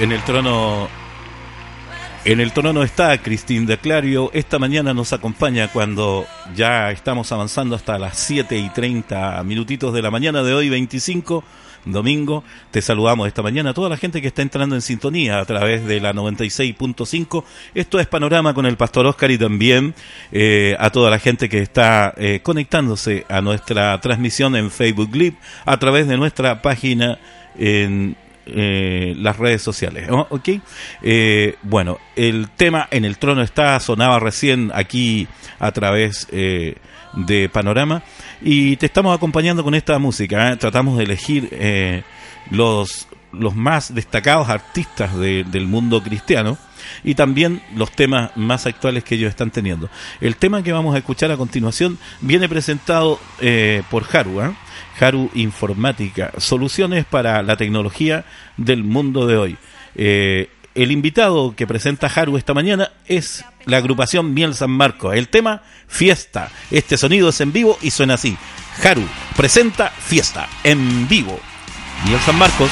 En el trono en el trono está Cristín de Clario. Esta mañana nos acompaña cuando ya estamos avanzando hasta las 7 y 30 minutitos de la mañana de hoy, 25, domingo. Te saludamos esta mañana a toda la gente que está entrando en sintonía a través de la 96.5. Esto es Panorama con el Pastor Oscar y también eh, a toda la gente que está eh, conectándose a nuestra transmisión en Facebook Live a través de nuestra página en eh, las redes sociales. ¿Ok? Eh, bueno, el tema en el trono está, sonaba recién aquí a través eh, de Panorama y te estamos acompañando con esta música. Tratamos de elegir los, los más destacados artistas del mundo cristiano y también los temas más actuales que ellos están teniendo. El tema que vamos a escuchar a continuación viene presentado por Haru. Haru Informática, soluciones para la tecnología del mundo de hoy. Eh, el invitado que presenta Haru esta mañana es la agrupación Miel San Marcos. El tema Fiesta. Este sonido es en vivo y suena así. Haru presenta Fiesta en vivo. Miel San Marcos.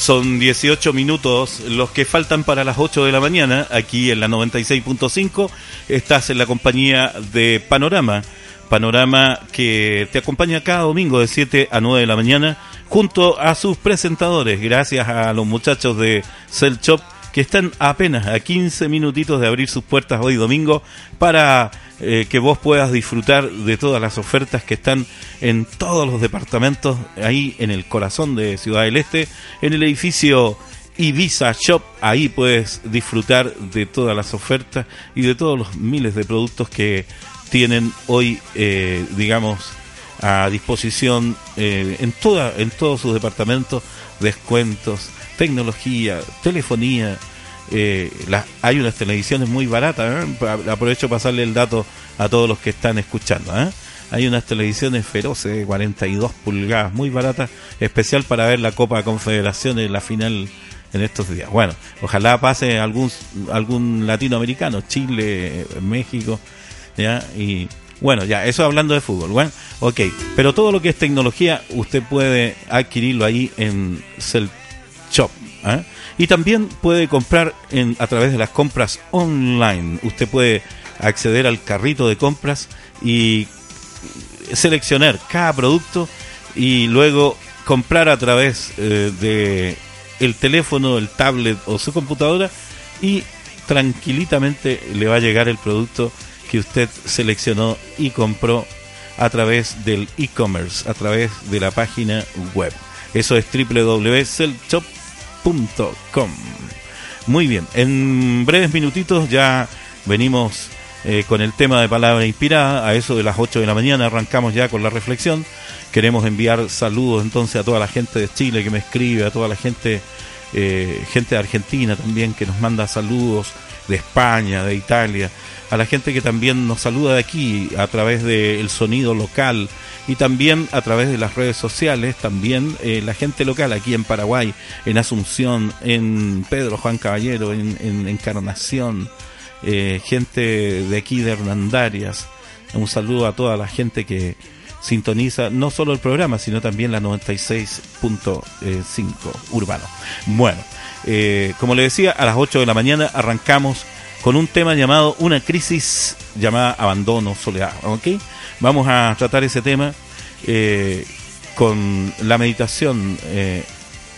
Son 18 minutos los que faltan para las 8 de la mañana aquí en la 96.5. Estás en la compañía de Panorama. Panorama que te acompaña cada domingo de 7 a 9 de la mañana junto a sus presentadores. Gracias a los muchachos de Cell Shop que están apenas a 15 minutitos de abrir sus puertas hoy domingo para eh, que vos puedas disfrutar de todas las ofertas que están en todos los departamentos ahí en el corazón de Ciudad del Este, en el edificio Ibiza Shop, ahí puedes disfrutar de todas las ofertas y de todos los miles de productos que tienen hoy, eh, digamos, a disposición eh, en, toda, en todos sus departamentos, descuentos, tecnología, telefonía. Eh, hay unas televisiones muy baratas, aprovecho para pasarle el dato a todos los que están escuchando. Hay unas televisiones feroces de 42 pulgadas, muy baratas, especial para ver la Copa Confederación en la final en estos días. Bueno, ojalá pase algún algún latinoamericano, Chile, México, ¿ya? Y bueno, ya, eso hablando de fútbol, bueno, ok, pero todo lo que es tecnología usted puede adquirirlo ahí en Cell Shop. ¿eh? Y también puede comprar en, a través de las compras online. Usted puede acceder al carrito de compras y seleccionar cada producto y luego comprar a través eh, de el teléfono, el tablet o su computadora y tranquilitamente le va a llegar el producto que usted seleccionó y compró a través del e-commerce, a través de la página web. Eso es Muy bien, en breves minutitos ya venimos eh, con el tema de palabra inspirada. A eso de las 8 de la mañana arrancamos ya con la reflexión. Queremos enviar saludos entonces a toda la gente de Chile que me escribe, a toda la gente, eh, gente de Argentina también que nos manda saludos, de España, de Italia a la gente que también nos saluda de aquí a través del sonido local y también a través de las redes sociales, también eh, la gente local aquí en Paraguay, en Asunción, en Pedro Juan Caballero, en, Encarnación, eh, gente de aquí de Hernandarias. Un saludo a toda la gente que sintoniza no solo el programa, sino también la 96.5 urbano. Bueno, eh, como le decía, a las 8 de la mañana arrancamos con un tema llamado Una crisis llamada abandono, soledad. ¿Ok? Vamos a tratar ese tema eh, con la meditación eh,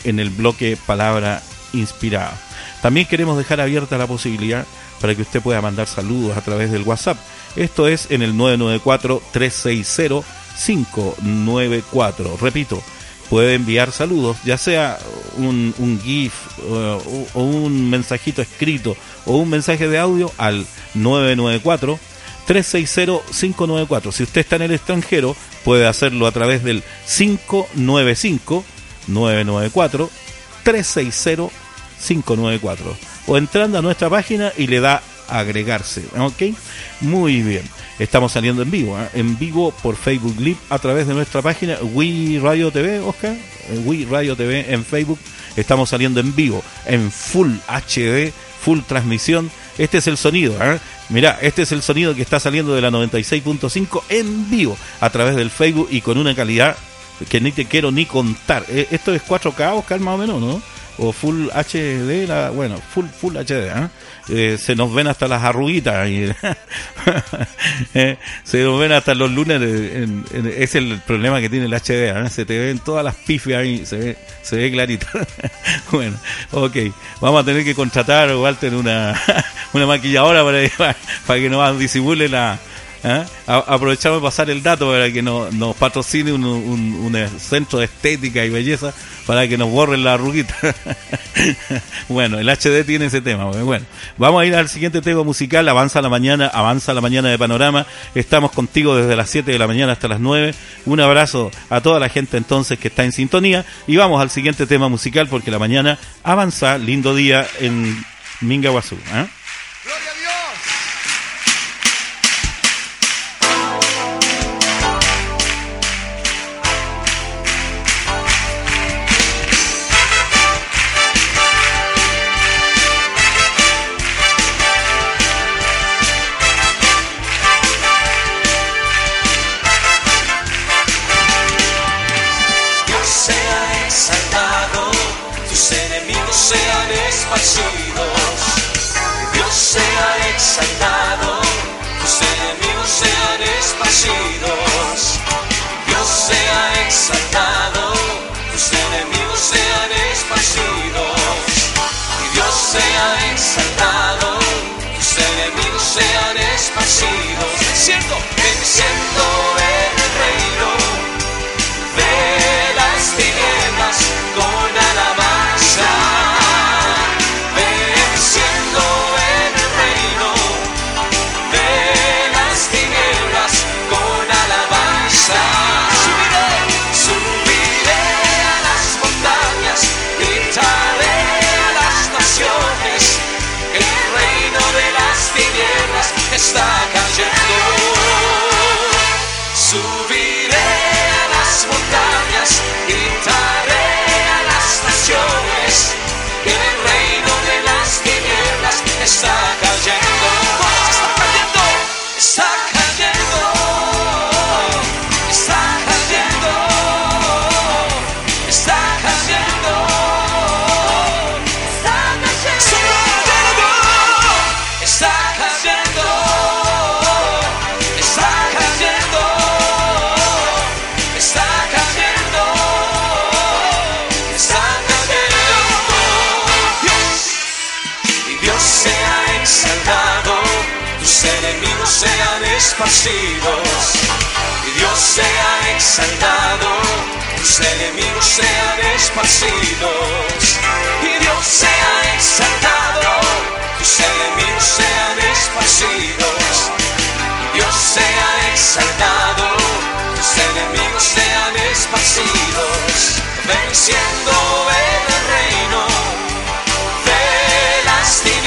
en el bloque Palabra Inspirada. También queremos dejar abierta la posibilidad para que usted pueda mandar saludos a través del WhatsApp. Esto es en el 994-360-594. Repito, puede enviar saludos, ya sea un, GIF o, un mensajito escrito o un mensaje de audio al 994 360-594. Si usted está en el extranjero, puede hacerlo a través del 595-994 360-594. O entrando a nuestra página y le da agregarse. ¿Ok? Muy bien. Estamos saliendo en vivo, ¿eh? en vivo por Facebook Live a través de nuestra página Wii Radio TV, Oscar. Wii Radio TV en Facebook. Estamos saliendo en vivo, en Full HD, Full Transmisión. Este es el sonido, ¿eh? Mirá, este es el sonido que está saliendo de la 96.5 en vivo a través del Facebook y con una calidad que ni te quiero ni contar. Eh, esto es 4K, Oscar, más o menos, ¿no? O Full HD, la, bueno, Full Full HD, ¿eh? Eh, se nos ven hasta las arruguitas, eh, se nos ven hasta los lunes, es el problema que tiene el HD, se te ven todas las pifias ahí, se ve, se ve clarito. bueno, ok, vamos a tener que contratar, Walter, una, una maquilladora para, para que nos disimule la ¿Eh? Aprovechamos de pasar el dato para que nos, patrocine un, centro de estética y belleza para que nos borren la arruguita. bueno, el HD tiene ese tema. Bueno, vamos a ir al siguiente tema musical. Avanza la mañana, avanza la mañana de Panorama. Estamos contigo desde las 7 de la mañana hasta las 9. Un abrazo a toda la gente entonces que está en sintonía. Y vamos al siguiente tema musical porque la mañana avanza. Lindo día en Mingaguazú. ¿eh? exaltado, tus enemigos sean esparcidos. Y Dios sea exaltado, tus enemigos sean esparcidos. Siento que me exaltado, tus enemigos sean esparcidos. Y Dios sea exaltado, tus enemigos sean esparcidos. Y Dios sea exaltado, tus enemigos sean esparcidos. Venciendo el reino de las tinieblas.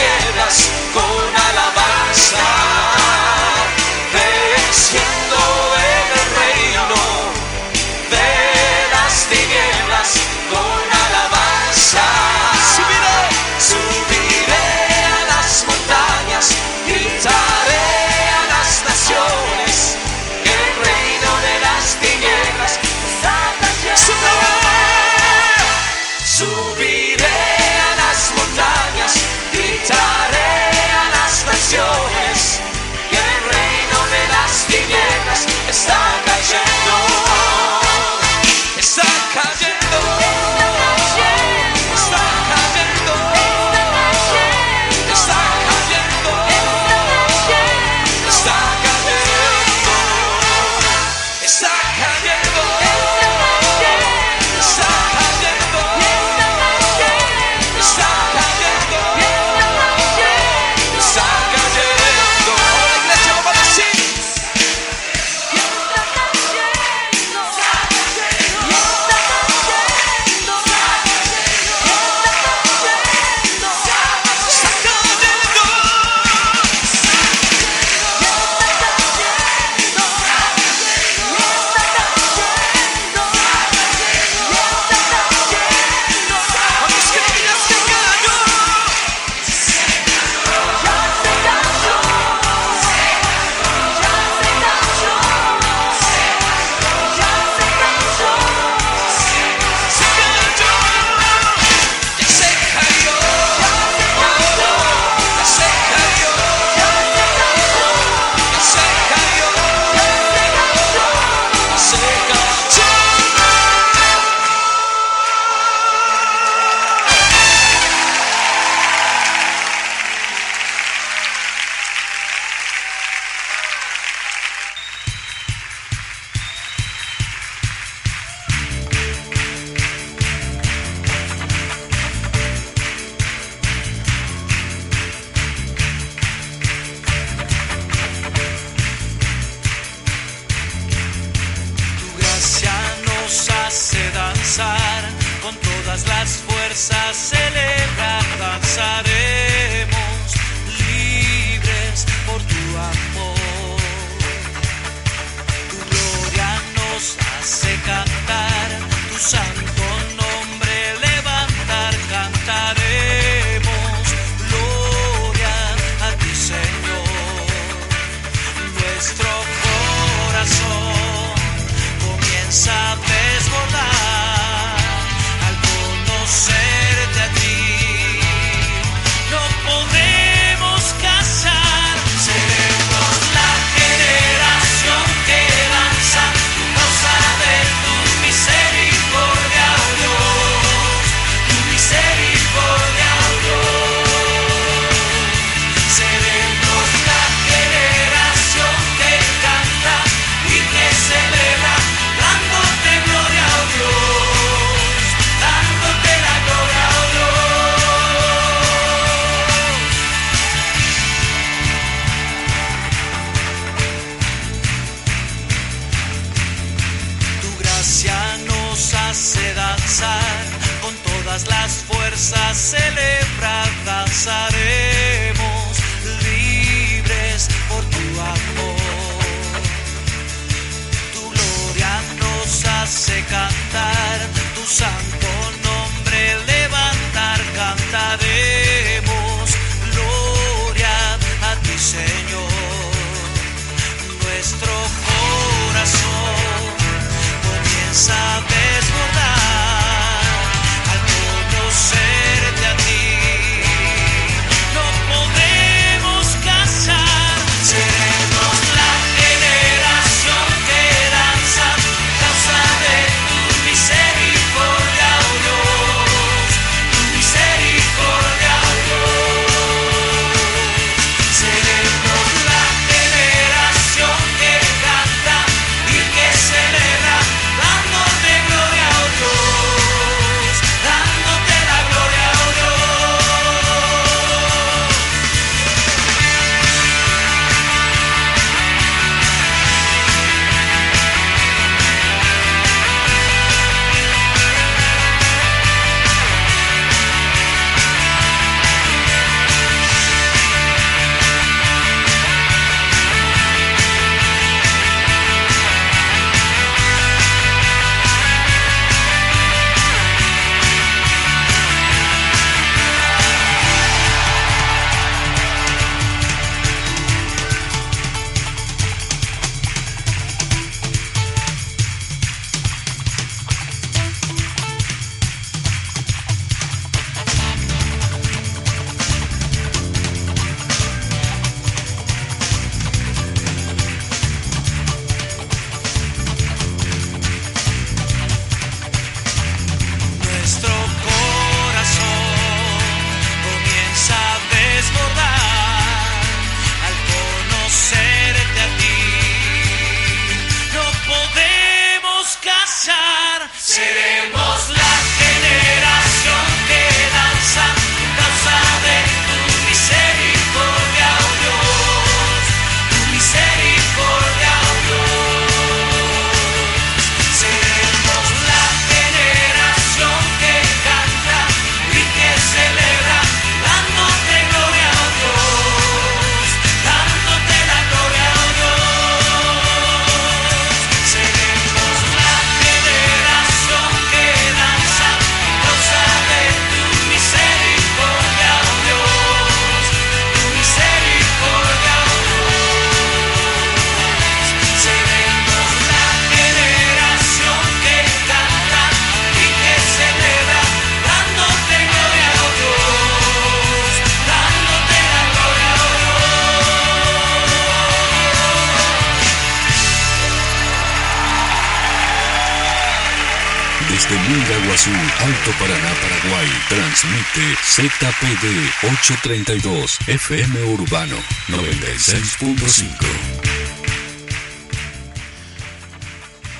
Alto Paraná, Paraguay. Transmite ZPD 832, FM Urbano 96.5.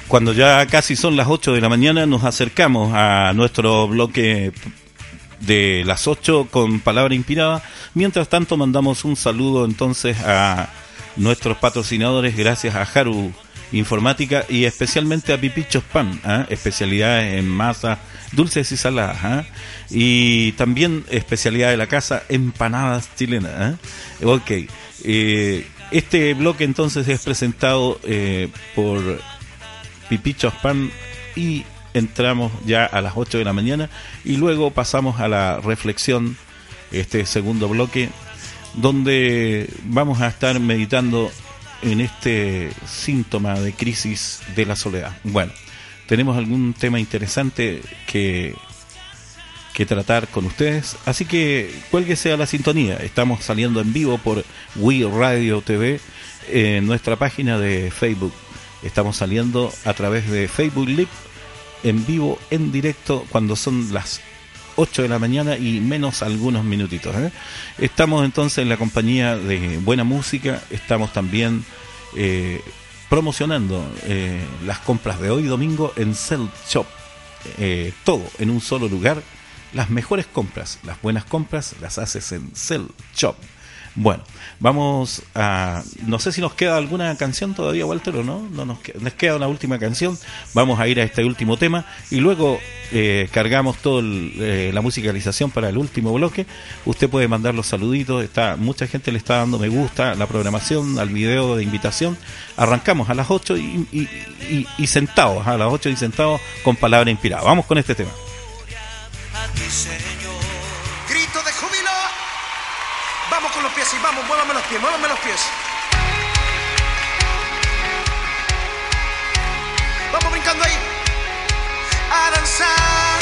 Cuando ya casi son las 8 de la mañana, nos acercamos a nuestro bloque de las 8 con palabra inspirada. Mientras tanto, mandamos un saludo entonces a nuestros patrocinadores, gracias a Haru Informática y especialmente a Pipichos Pan, ¿ah? especialidades en masa dulces y saladas. ¿ah? Y también especialidad de la casa, empanadas chilenas. ¿ah? Ok. Eh, este bloque entonces es presentado eh, por Pipichos Pan y entramos ya a las 8 de la mañana y luego pasamos a la reflexión, este segundo bloque, donde vamos a estar meditando en este síntoma de crisis de la soledad. Bueno, tenemos algún tema interesante que, que tratar con ustedes. Así que cuélguese a la sintonía. Estamos saliendo en vivo por We Radio TV en nuestra página de Facebook. Estamos saliendo a través de Facebook Live en vivo, en directo, cuando son las 8 de la mañana y menos algunos minutitos. ¿eh? Estamos entonces en la compañía de buena música, estamos también eh, promocionando eh, las compras de hoy domingo en Cell Shop. Todo en un solo lugar. Las mejores compras, las buenas compras las haces en Cell Shop. Bueno, vamos a. No sé si nos queda alguna canción todavía, Walter, o no. no nos, queda, nos queda una última canción. Vamos a ir a este último tema y luego eh, cargamos toda eh, la musicalización para el último bloque. Usted puede mandar los saluditos. Está, mucha gente le está dando me gusta a la programación, al video de invitación. Arrancamos a las 8 y, y sentados, a las 8 y sentados con palabra inspirada. Vamos con este tema. Vamos con los pies y vamos, muévame los pies, muévame los pies. Vamos brincando ahí. A danzar.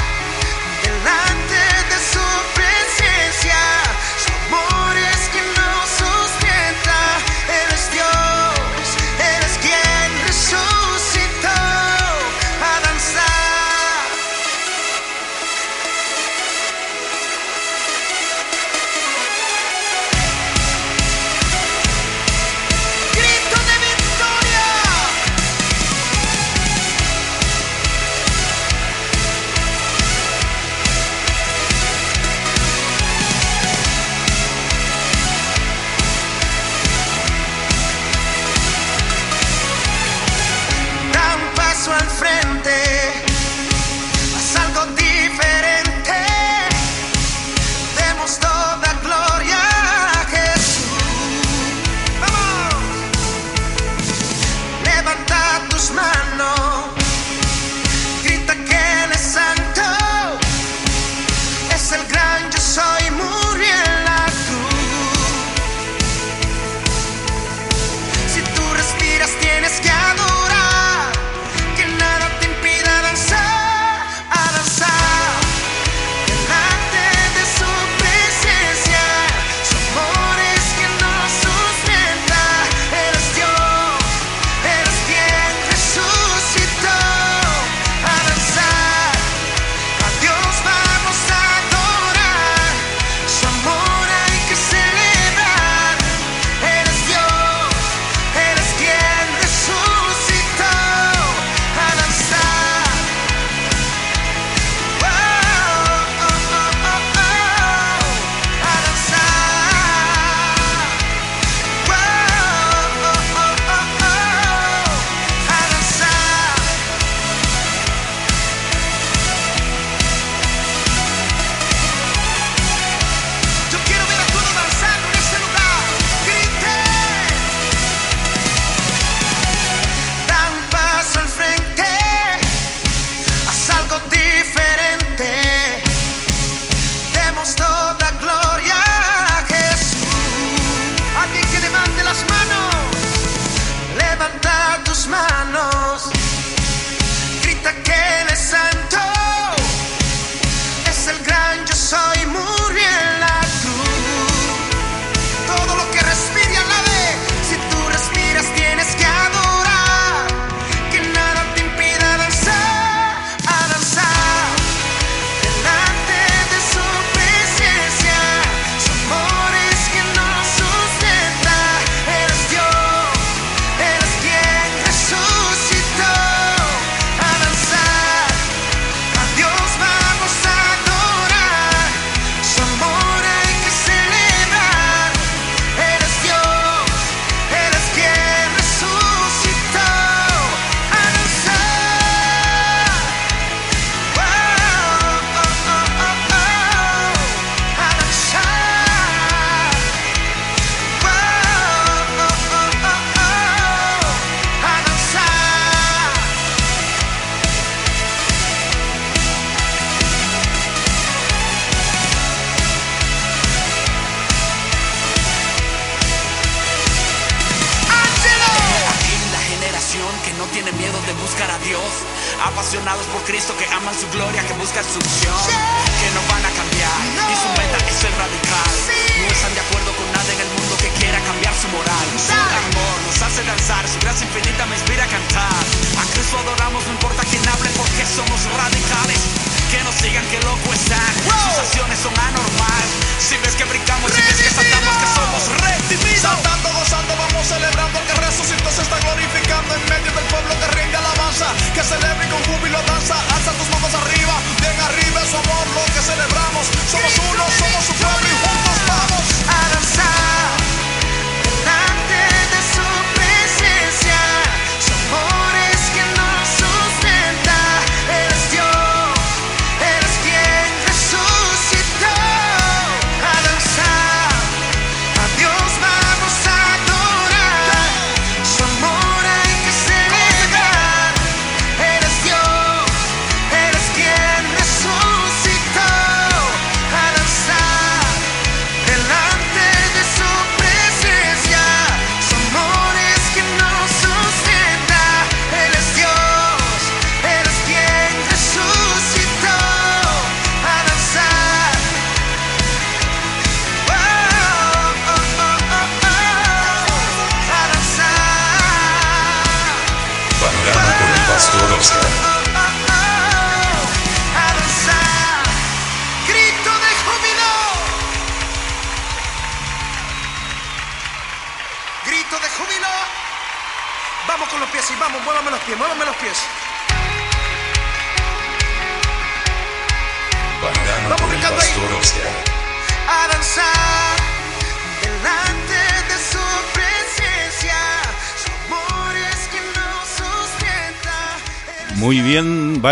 Su gloria, que buscan su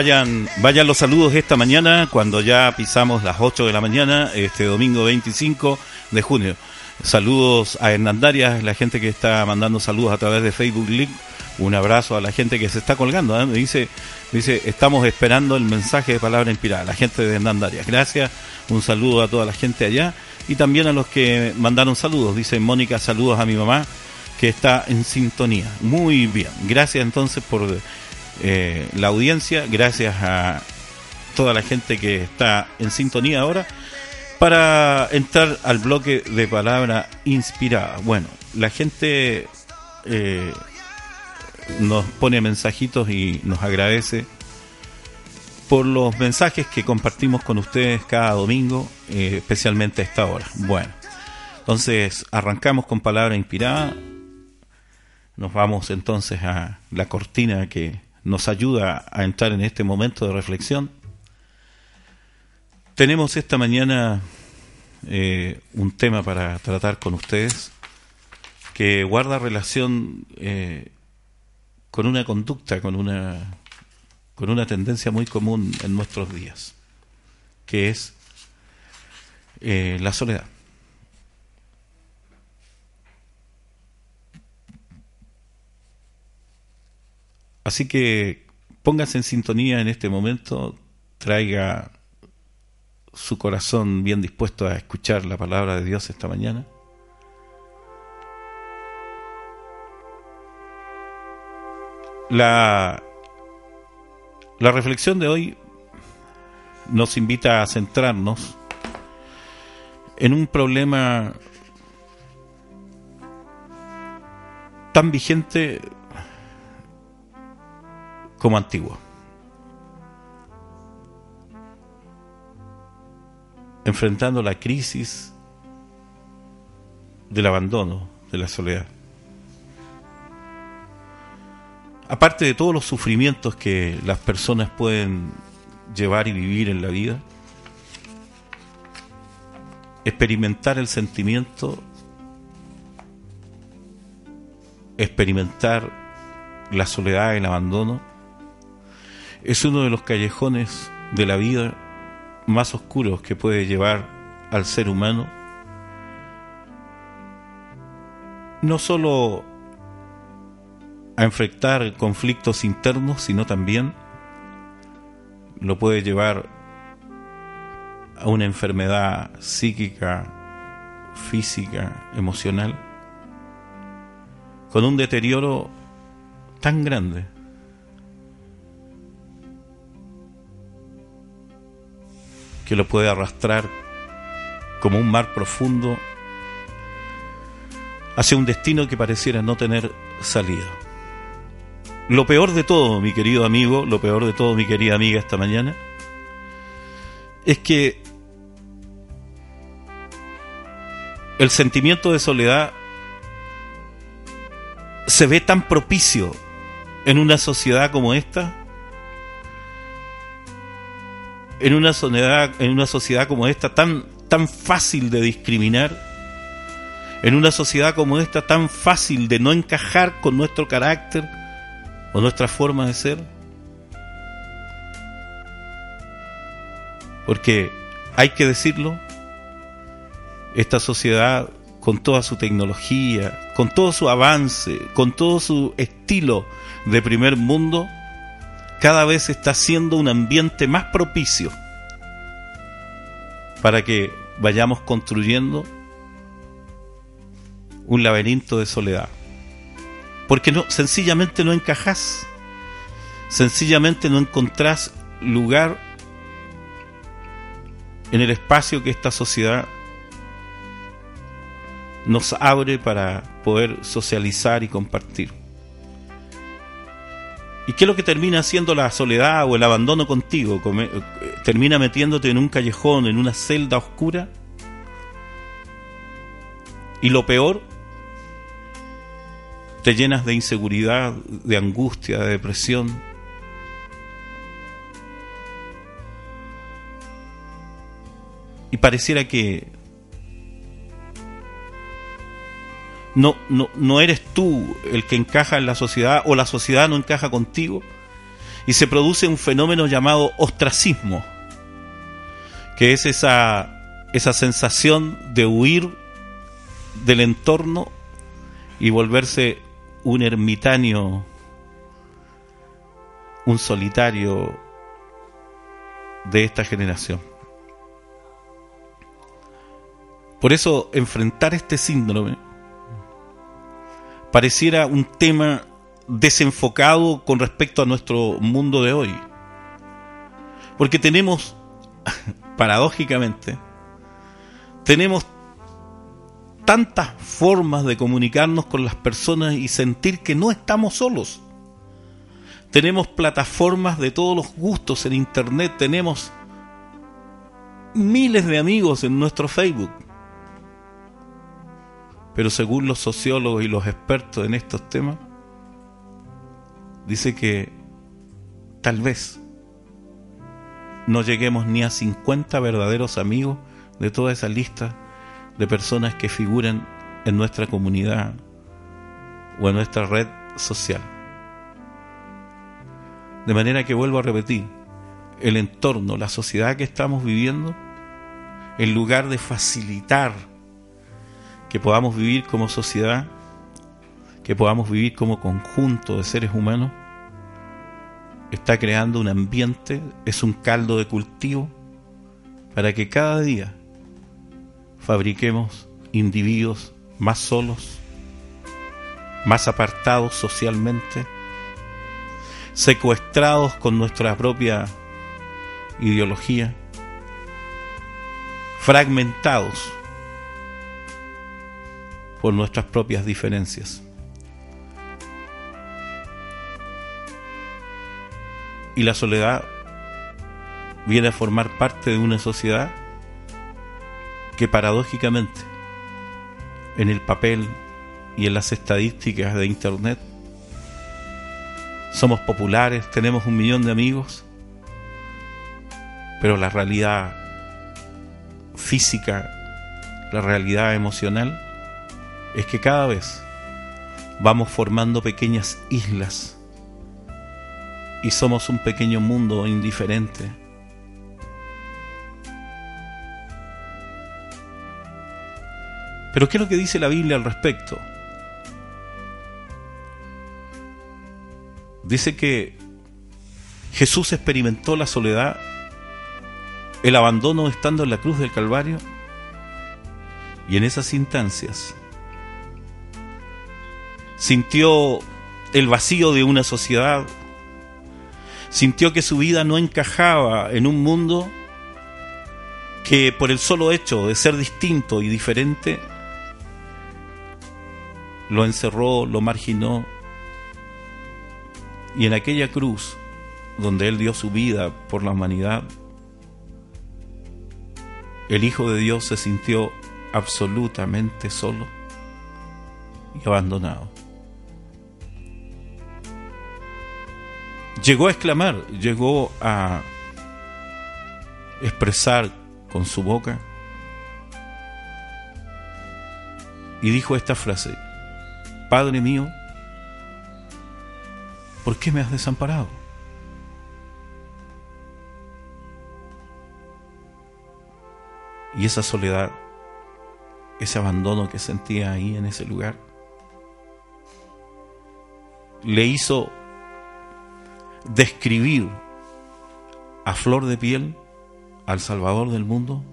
vayan, vayan los saludos esta mañana cuando ya pisamos las 8 de la mañana, este domingo 25 de junio. Saludos a Hernandarias, la gente que está mandando saludos a través de Facebook Link. Un abrazo a la gente que se está colgando. ¿eh? Dice, dice, estamos esperando el mensaje de palabra inspirada. La gente de Hernandarias. Gracias. Un saludo a toda la gente allá y también a los que mandaron saludos. Dice Mónica, saludos a mi mamá que está en sintonía. Muy bien. Gracias entonces por eh, la audiencia. Gracias a toda la gente que está en sintonía ahora para entrar al bloque de palabra inspirada. Bueno, la gente eh, nos pone mensajitos y nos agradece por los mensajes que compartimos con ustedes cada domingo, eh, especialmente a esta hora. Bueno, entonces arrancamos con palabra inspirada. Nos vamos entonces a la cortina que nos ayuda a entrar en este momento de reflexión. Tenemos esta mañana eh, un tema para tratar con ustedes que guarda relación eh, con una conducta, con una, con una tendencia muy común en nuestros días, que es eh, la soledad. Así que póngase en sintonía en este momento, traiga su corazón bien dispuesto a escuchar la palabra de Dios esta mañana. La, la reflexión de hoy nos invita a centrarnos en un problema tan vigente como antiguo. enfrentando la crisis del abandono, de la soledad. Aparte de todos los sufrimientos que las personas pueden llevar y vivir en la vida, experimentar el sentimiento, experimentar la soledad, el abandono, es uno de los callejones de la vida más oscuros que puede llevar al ser humano, no solo a enfrentar conflictos internos, sino también lo puede llevar a una enfermedad psíquica, física, emocional, con un deterioro tan grande que lo puede arrastrar como un mar profundo hacia un destino que pareciera no tener salida. Lo peor de todo, mi querido amigo, lo peor de todo, mi querida amiga, esta mañana, es que el sentimiento de soledad se ve tan propicio en una sociedad como esta, en una sociedad, como esta tan, tan fácil de discriminar, en una sociedad como esta tan fácil de no encajar con nuestro carácter o nuestra forma de ser. Porque hay que decirlo, esta sociedad con toda su tecnología, con todo su avance, con todo su estilo de primer mundo, cada vez está siendo un ambiente más propicio para que vayamos construyendo un laberinto de soledad. Porque no, sencillamente no encajás, sencillamente no encontrás lugar en el espacio que esta sociedad nos abre para poder socializar y compartir. ¿Y qué es lo que termina haciendo la soledad o el abandono contigo? Termina metiéndote en un callejón, en una celda oscura. Y lo peor te llenas de inseguridad, de angustia, de depresión. Y pareciera que no, no, no eres tú el que encaja en la sociedad o la sociedad no encaja contigo. Y se produce un fenómeno llamado ostracismo, que es esa, esa sensación de huir del entorno y volverse un ermitaño, un solitario de esta generación. Por eso enfrentar este síndrome pareciera un tema desenfocado con respecto a nuestro mundo de hoy. Porque tenemos, paradójicamente, tenemos tantas formas de comunicarnos con las personas y sentir que no estamos solos. Tenemos plataformas de todos los gustos en Internet, tenemos miles de amigos en nuestro Facebook. Pero según los sociólogos y los expertos en estos temas, dice que tal vez no lleguemos ni a 50 verdaderos amigos de toda esa lista de personas que figuran en nuestra comunidad o en nuestra red social. De manera que vuelvo a repetir, el entorno, la sociedad que estamos viviendo, en lugar de facilitar que podamos vivir como sociedad, que podamos vivir como conjunto de seres humanos, está creando un ambiente, es un caldo de cultivo para que cada día fabriquemos individuos más solos, más apartados socialmente, secuestrados con nuestra propia ideología, fragmentados por nuestras propias diferencias. Y la soledad viene a formar parte de una sociedad que paradójicamente en el papel y en las estadísticas de Internet somos populares, tenemos un millón de amigos, pero la realidad física, la realidad emocional, es que cada vez vamos formando pequeñas islas y somos un pequeño mundo indiferente. Pero ¿qué es lo que dice la Biblia al respecto? Dice que Jesús experimentó la soledad, el abandono estando en la cruz del Calvario, y en esas instancias sintió el vacío de una sociedad, sintió que su vida no encajaba en un mundo que por el solo hecho de ser distinto y diferente, lo encerró, lo marginó, y en aquella cruz donde Él dio su vida por la humanidad, el Hijo de Dios se sintió absolutamente solo y abandonado. Llegó a exclamar, llegó a expresar con su boca y dijo esta frase, Padre mío, ¿por qué me has desamparado? Y esa soledad, ese abandono que sentía ahí en ese lugar, le hizo describir a flor de piel al Salvador del mundo?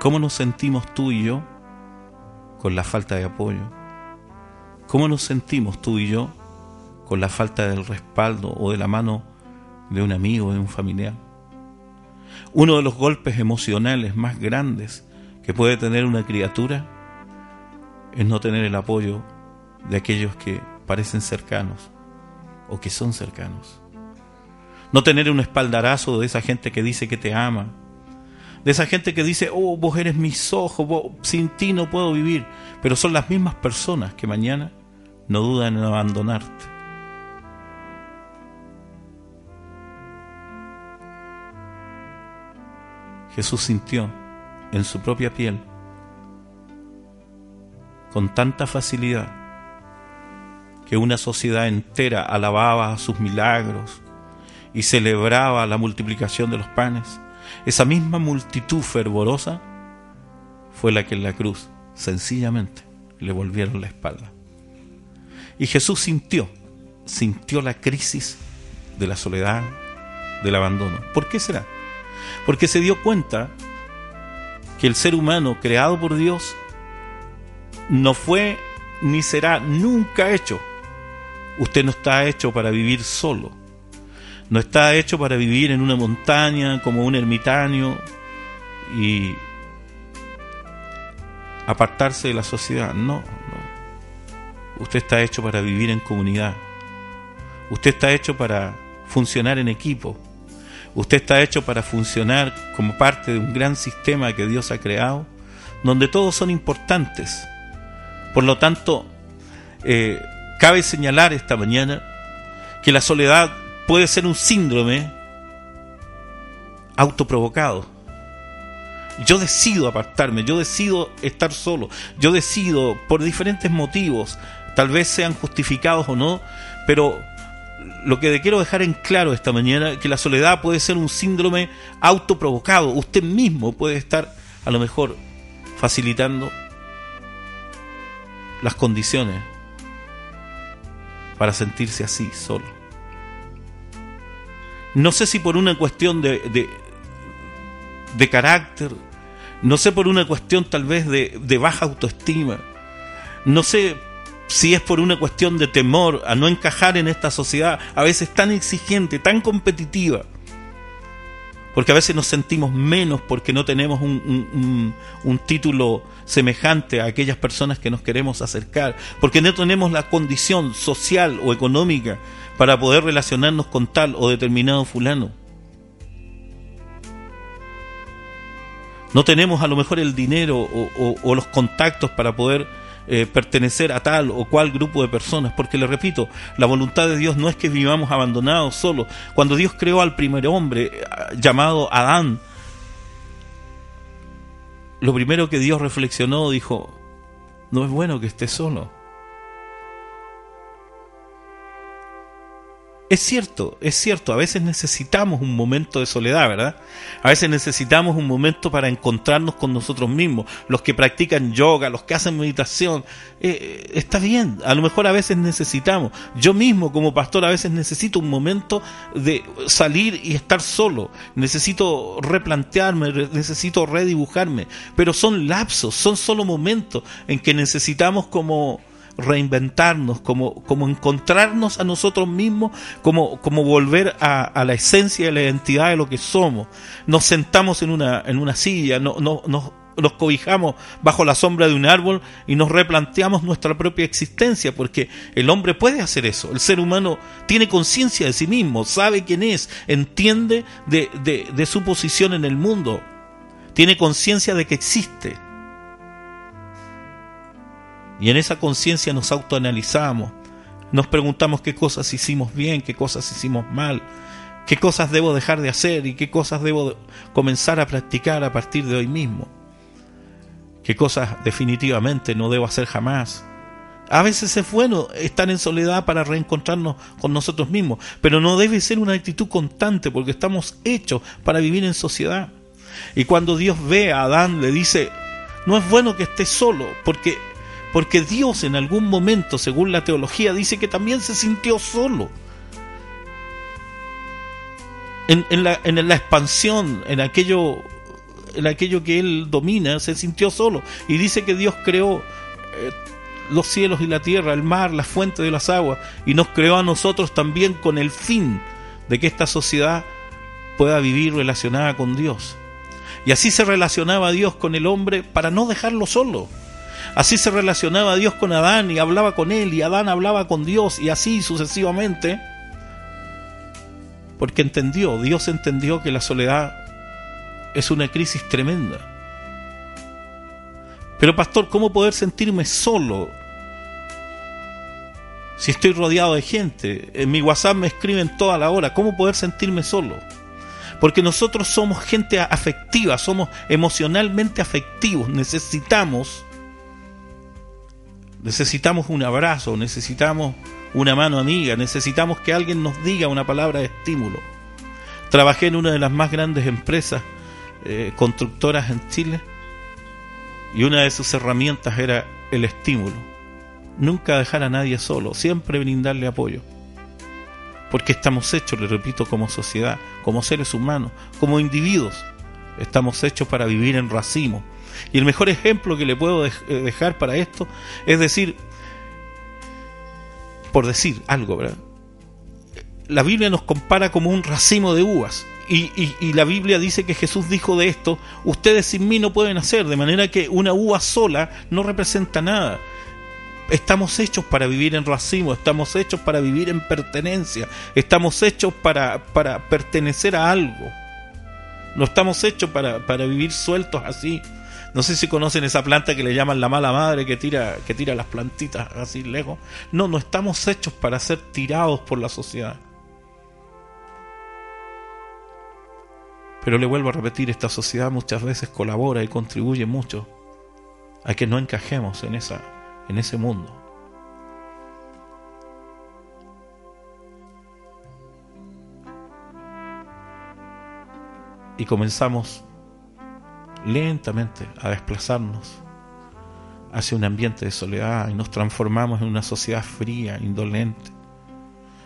¿Cómo nos sentimos tú y yo con la falta de apoyo? ¿Cómo nos sentimos tú y yo con la falta del respaldo o de la mano de un amigo, de un familiar? Uno de los golpes emocionales más grandes que puede tener una criatura es no tener el apoyo de aquellos que parecen cercanos, o que son cercanos. No tener un espaldarazo de esa gente que dice que te ama. De esa gente que dice, oh, vos eres mis ojos, sin ti no puedo vivir. Pero son las mismas personas que mañana no duda en abandonarte. Jesús sintió en su propia piel con tanta facilidad que una sociedad entera alababa sus milagros y celebraba la multiplicación de los panes. Esa misma multitud fervorosa fue la que en la cruz sencillamente le volvieron la espalda. Y Jesús sintió, sintió la crisis de la soledad, del abandono. ¿Por qué será? Porque se dio cuenta que el ser humano creado por Dios no fue ni será nunca hecho. Usted no está hecho para vivir solo. No está hecho para vivir en una montaña como un ermitaño y apartarse de la sociedad. No, no. Usted está hecho para vivir en comunidad. Usted está hecho para funcionar en equipo. Usted está hecho para funcionar como parte de un gran sistema que Dios ha creado, donde todos son importantes. Por lo tanto, eh, cabe señalar esta mañana que la soledad puede ser un síndrome autoprovocado. Yo decido apartarme, yo decido estar solo, yo decido por diferentes motivos, tal vez sean justificados o no, pero lo que quiero dejar en claro esta mañana que la soledad puede ser un síndrome autoprovocado. Usted mismo puede estar a lo mejor facilitando las condiciones para sentirse así solo. No sé si por una cuestión de, de, carácter, no sé por una cuestión tal vez de, de baja autoestima, no sé si es por una cuestión de temor a no encajar en esta sociedad, a veces tan exigente, tan competitiva, porque a veces nos sentimos menos porque no tenemos un, un, título semejante a aquellas personas que nos queremos acercar, porque no tenemos la condición social o económica para poder relacionarnos con tal o determinado fulano. No tenemos a lo mejor el dinero o, los contactos para poder eh, pertenecer a tal o cual grupo de personas, porque le repito, la voluntad de Dios no es que vivamos abandonados solos. Cuando Dios creó al primer hombre eh, llamado Adán, lo primero que Dios reflexionó dijo, no es bueno que esté solo. Es cierto, es cierto, a veces necesitamos un momento de soledad, ¿verdad? A veces necesitamos un momento para encontrarnos con nosotros mismos. Los que practican yoga, los que hacen meditación, eh, eh, está bien, a lo mejor a veces necesitamos. Yo mismo como pastor a veces necesito un momento de salir y estar solo. Necesito replantearme, necesito redibujarme, pero son lapsos, son solo momentos en que necesitamos como reinventarnos, como, como encontrarnos a nosotros mismos, como, como volver a, la esencia y la identidad de lo que somos. Nos sentamos en una, en una silla, no, no, nos, nos cobijamos bajo la sombra de un árbol y nos replanteamos nuestra propia existencia, porque el hombre puede hacer eso. El ser humano tiene conciencia de sí mismo, sabe quién es, entiende de, de, de su posición en el mundo, tiene conciencia de que existe. Y en esa conciencia nos autoanalizamos, nos preguntamos qué cosas hicimos bien, qué cosas hicimos mal, qué cosas debo dejar de hacer y qué cosas debo comenzar a practicar a partir de hoy mismo, qué cosas definitivamente no debo hacer jamás. A veces es bueno estar en soledad para reencontrarnos con nosotros mismos, pero no debe ser una actitud constante porque estamos hechos para vivir en sociedad. Y cuando Dios ve a Adán le dice, no es bueno que estés solo, porque porque Dios en algún momento, según la teología, dice que también se sintió solo. En, la, expansión, en aquello, en aquello que Él domina, se sintió solo. Y dice que Dios creó eh, los cielos y la tierra, el mar, la fuente de las aguas, y nos creó a nosotros también con el fin de que esta sociedad pueda vivir relacionada con Dios. Y así se relacionaba Dios con el hombre para no dejarlo solo. Así se relacionaba Dios con Adán y hablaba con él y Adán hablaba con Dios y así sucesivamente. Porque entendió, Dios entendió que la soledad es una crisis tremenda. Pero pastor, ¿cómo poder sentirme solo? Si estoy rodeado de gente, en mi WhatsApp me escriben toda la hora, ¿cómo poder sentirme solo? Porque nosotros somos gente afectiva, somos emocionalmente afectivos, necesitamos necesitamos un abrazo, necesitamos una mano amiga, necesitamos que alguien nos diga una palabra de estímulo. Trabajé en una de las más grandes empresas eh, constructoras en Chile y una de sus herramientas era el estímulo. Nunca dejar a nadie solo, siempre brindarle apoyo. Porque estamos hechos, le repito, como sociedad, como seres humanos, como individuos. Estamos hechos para vivir en racimo. Y el mejor ejemplo que le puedo eh, dejar para esto es decir, por decir algo, ¿verdad? La Biblia nos compara como un racimo de uvas. Y, la Biblia dice que Jesús dijo de esto, ustedes sin mí no pueden hacer, de manera que una uva sola no representa nada. Estamos hechos para vivir en racimo, estamos hechos para vivir en pertenencia, estamos hechos para, para pertenecer a algo. No estamos hechos para, para vivir sueltos así. No sé si conocen esa planta que le llaman la mala madre que tira, que tira las plantitas así lejos. No, no estamos hechos para ser tirados por la sociedad. Pero le vuelvo a repetir, esta sociedad muchas veces colabora y contribuye mucho a que no encajemos en, esa, en ese mundo. Y comenzamos lentamente a desplazarnos hacia un ambiente de soledad y nos transformamos en una sociedad fría, indolente,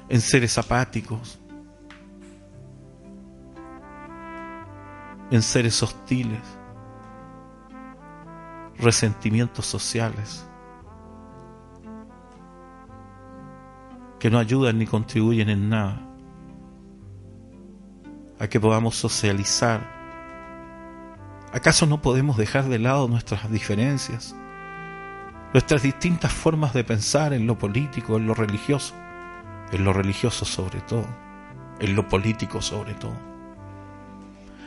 en seres apáticos, en seres hostiles, resentimientos sociales que no ayudan ni contribuyen en nada a que podamos socializar ¿Acaso no podemos dejar de lado nuestras diferencias, nuestras distintas formas de pensar en lo político, en lo religioso, en lo religioso sobre todo, en lo político sobre todo?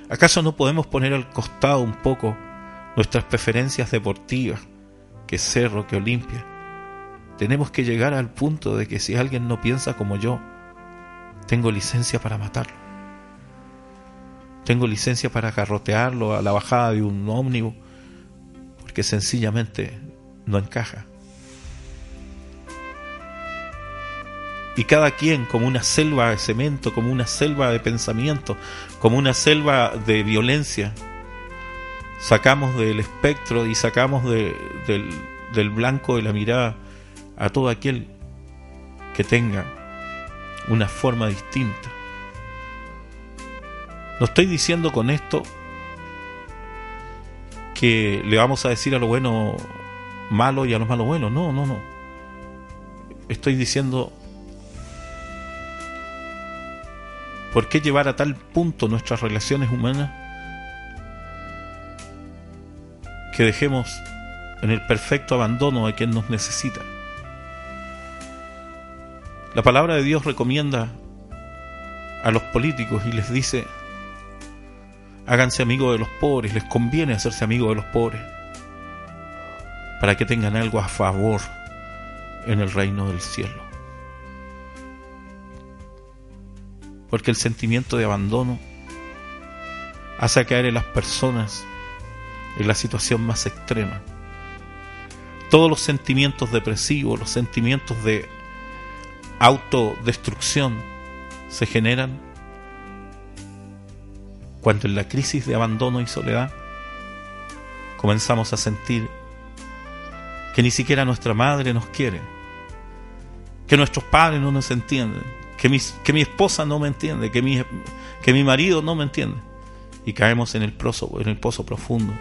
¿Acaso no podemos poner al costado un poco nuestras preferencias deportivas, que Cerro, que Olimpia? Tenemos que llegar al punto de que si alguien no piensa como yo, tengo licencia para matarlo. Tengo licencia para garrotearlo a la bajada de un ómnibus porque sencillamente no encaja. Y cada quien como una selva de cemento, como una selva de pensamiento, como una selva de violencia, sacamos del espectro y sacamos del blanco de la mirada a todo aquel que tenga una forma distinta no estoy diciendo con esto que le vamos a decir a lo bueno malo y a lo malo bueno. No, no, no. Estoy diciendo ¿Por qué llevar a tal punto nuestras relaciones humanas que dejemos en el perfecto abandono a quien nos necesita? La palabra de Dios recomienda a los políticos y les dice, Háganse amigos de los pobres, les conviene hacerse amigos de los pobres, para que tengan algo a favor en el reino del cielo. Porque el sentimiento de abandono hace caer en las personas en la situación más extrema. Todos los sentimientos depresivos, los sentimientos de autodestrucción se generan cuando en la crisis de abandono y soledad comenzamos a sentir que ni siquiera nuestra madre nos quiere, que nuestros padres no nos entienden, que mi, que mi esposa no me entiende, que mi, que mi marido no me entiende. Y caemos en el, pozo, en el pozo profundo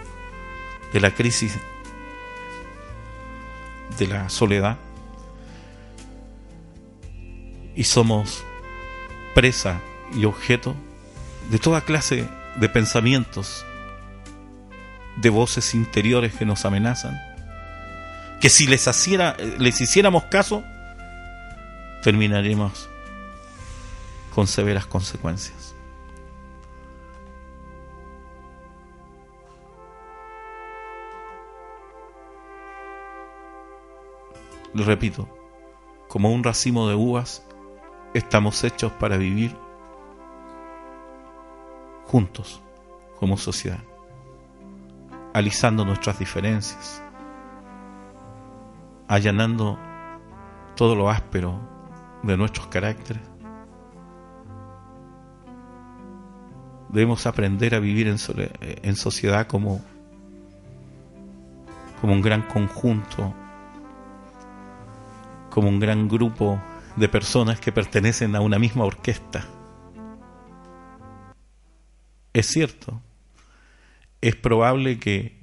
de la crisis de la soledad. Y somos presa y objeto de toda clase de pensamientos, de voces interiores que nos amenazan, que si les, les hiciéramos caso, terminaremos con severas consecuencias. Lo repito, como un racimo de uvas, estamos hechos para vivir juntos como sociedad, alisando nuestras diferencias, allanando todo lo áspero de nuestros caracteres. Debemos aprender a vivir en, sociedad como, como un gran conjunto, como un gran grupo de personas que pertenecen a una misma orquesta. Es cierto, es probable que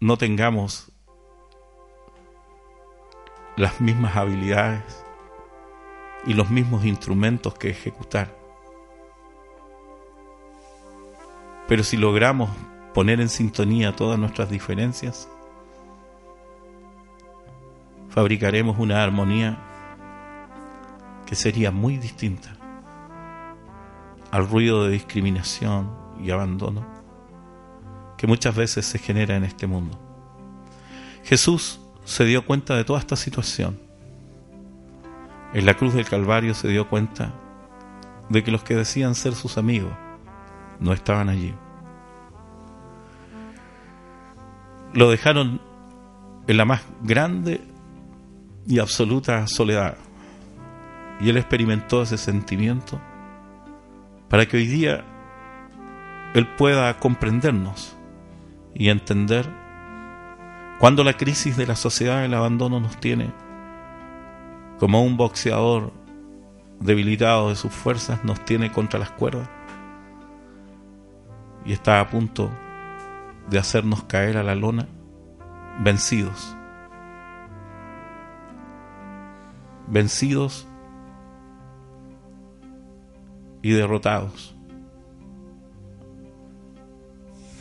no tengamos las mismas habilidades y los mismos instrumentos que ejecutar. Pero si logramos poner en sintonía todas nuestras diferencias, fabricaremos una armonía que sería muy distinta al ruido de discriminación y abandono que muchas veces se genera en este mundo. Jesús se dio cuenta de toda esta situación. En la cruz del Calvario se dio cuenta de que los que decían ser sus amigos no estaban allí. Lo dejaron en la más grande y absoluta soledad. Y él experimentó ese sentimiento para que hoy día él pueda comprendernos y entender cuando la crisis de la sociedad, el abandono nos tiene como un boxeador debilitado de sus fuerzas, nos tiene contra las cuerdas y está a punto de hacernos caer a la lona vencidos. Vencidos y derrotados.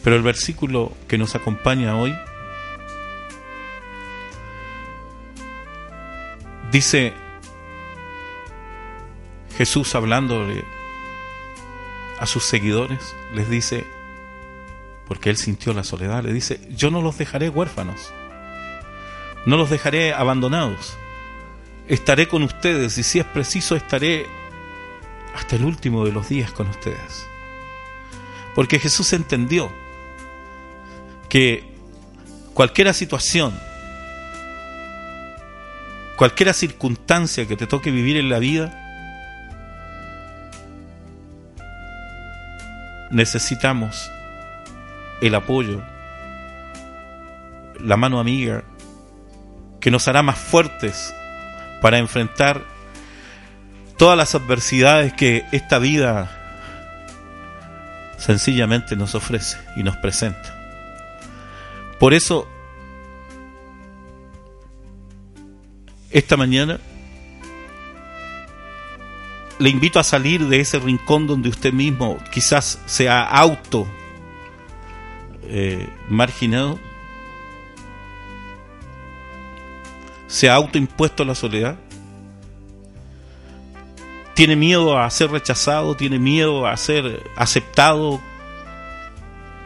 Pero el versículo que nos acompaña hoy dice Jesús hablándole a sus seguidores, les dice, porque él sintió la soledad, le dice, yo no los dejaré huérfanos, no los dejaré abandonados, estaré con ustedes y si es preciso estaré hasta el último de los días con ustedes. Porque Jesús entendió que cualquier situación, cualquier circunstancia que te toque vivir en la vida, necesitamos el apoyo, la mano amiga, que nos hará más fuertes para enfrentar todas las adversidades que esta vida sencillamente nos ofrece y nos presenta. Por eso, esta mañana le invito a salir de ese rincón donde usted mismo quizás sea auto eh, marginado, se ha autoimpuesto la soledad tiene miedo a ser rechazado, tiene miedo a ser aceptado,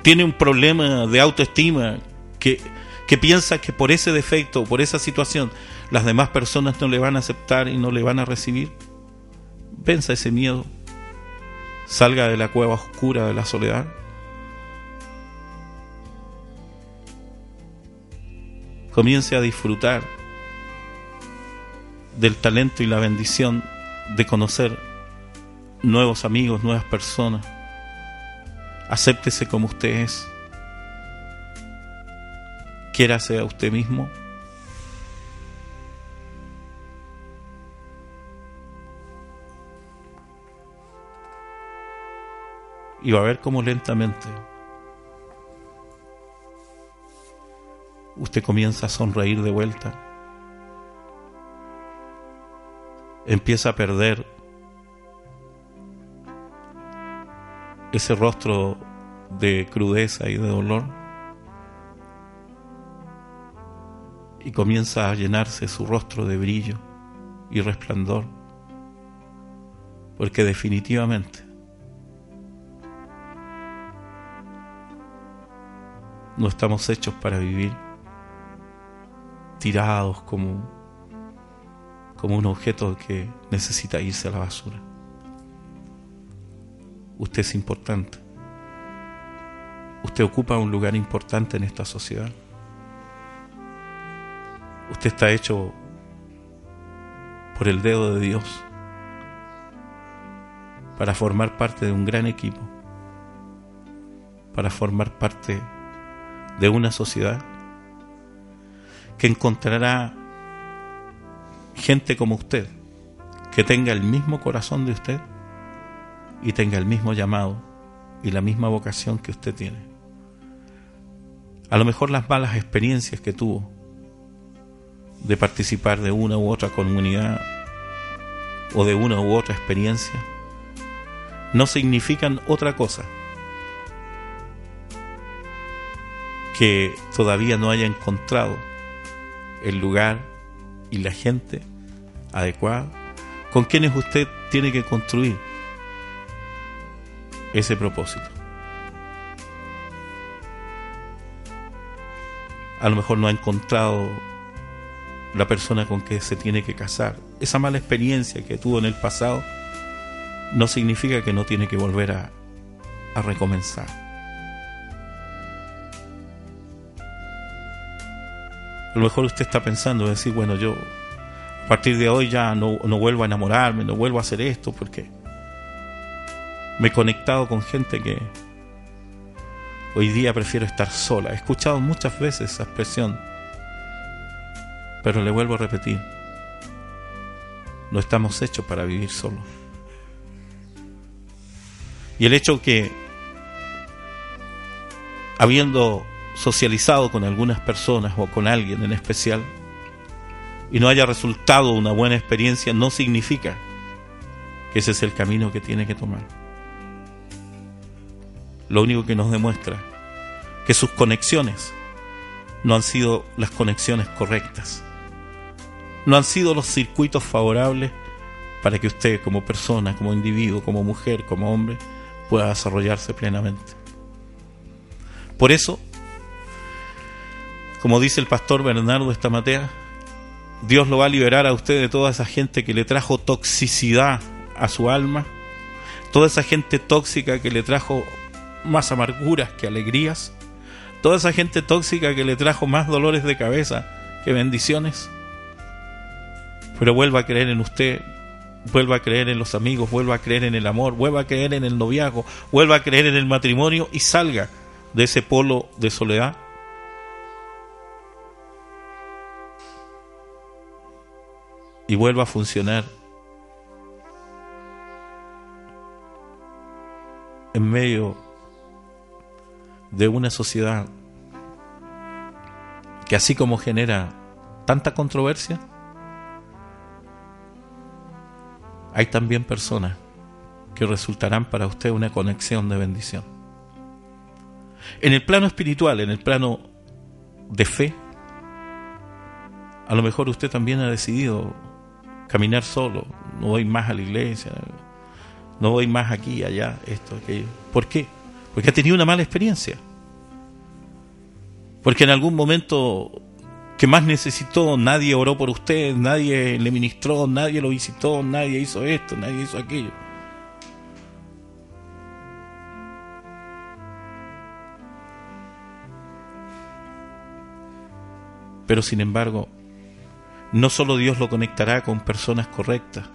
tiene un problema de autoestima que, que piensa que por ese defecto, por esa situación, las demás personas no le van a aceptar y no le van a recibir. Venza ese miedo, salga de la cueva oscura de la soledad. Comience a disfrutar del talento y la bendición de conocer nuevos amigos, nuevas personas. Acéptese como usted es. Quiérase a usted mismo. Y va a ver cómo lentamente usted comienza a sonreír de vuelta empieza a perder ese rostro de crudeza y de dolor y comienza a llenarse su rostro de brillo y resplandor, porque definitivamente no estamos hechos para vivir tirados como como un objeto que necesita irse a la basura. Usted es importante. Usted ocupa un lugar importante en esta sociedad. Usted está hecho por el dedo de Dios para formar parte de un gran equipo, para formar parte de una sociedad que encontrará gente como usted, que tenga el mismo corazón de usted y tenga el mismo llamado y la misma vocación que usted tiene. A lo mejor las malas experiencias que tuvo de participar de una u otra comunidad o de una u otra experiencia no significan otra cosa que todavía no haya encontrado el lugar y la gente adecuada con quienes usted tiene que construir ese propósito. A lo mejor no ha encontrado la persona con que se tiene que casar. Esa mala experiencia que tuvo en el pasado no significa que no tiene que volver a, a recomenzar. A lo mejor usted está pensando en decir, bueno, yo partir de hoy ya no, no vuelvo a enamorarme, no vuelvo a hacer esto porque me he conectado con gente que hoy día prefiero estar sola. He escuchado muchas veces esa expresión, pero le vuelvo a repetir, no estamos hechos para vivir solos. Y el hecho que, habiendo socializado con algunas personas o con alguien en especial, y no haya resultado una buena experiencia, no significa que ese es el camino que tiene que tomar. Lo único que nos demuestra que sus conexiones no han sido las conexiones correctas, no han sido los circuitos favorables para que usted como persona, como individuo, como mujer, como hombre, pueda desarrollarse plenamente. Por eso, como dice el pastor Bernardo Estamatea, Dios lo va a liberar a usted de toda esa gente que le trajo toxicidad a su alma, toda esa gente tóxica que le trajo más amarguras que alegrías, toda esa gente tóxica que le trajo más dolores de cabeza que bendiciones. Pero vuelva a creer en usted, vuelva a creer en los amigos, vuelva a creer en el amor, vuelva a creer en el noviazgo, vuelva a creer en el matrimonio y salga de ese polo de soledad. Y vuelva a funcionar en medio de una sociedad que así como genera tanta controversia, hay también personas que resultarán para usted una conexión de bendición. En el plano espiritual, en el plano de fe, a lo mejor usted también ha decidido caminar solo, no voy más a la iglesia, no voy más aquí, allá, esto, aquello. ¿Por qué? Porque ha tenido una mala experiencia. Porque en algún momento que más necesitó, nadie oró por usted, nadie le ministró, nadie lo visitó, nadie hizo esto, nadie hizo aquello. Pero sin embargo, no solo Dios lo conectará con personas correctas,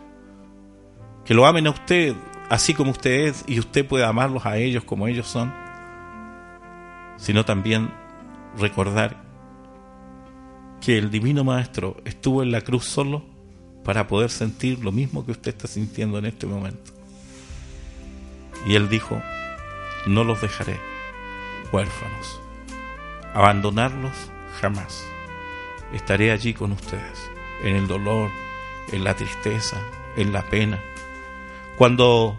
que lo amen a usted así como usted es y usted puede amarlos a ellos como ellos son, sino también recordar que el Divino Maestro estuvo en la cruz solo para poder sentir lo mismo que usted está sintiendo en este momento. Y Él dijo, no los dejaré huérfanos, abandonarlos jamás. Estaré allí con ustedes, en el dolor, en la tristeza, en la pena. Cuando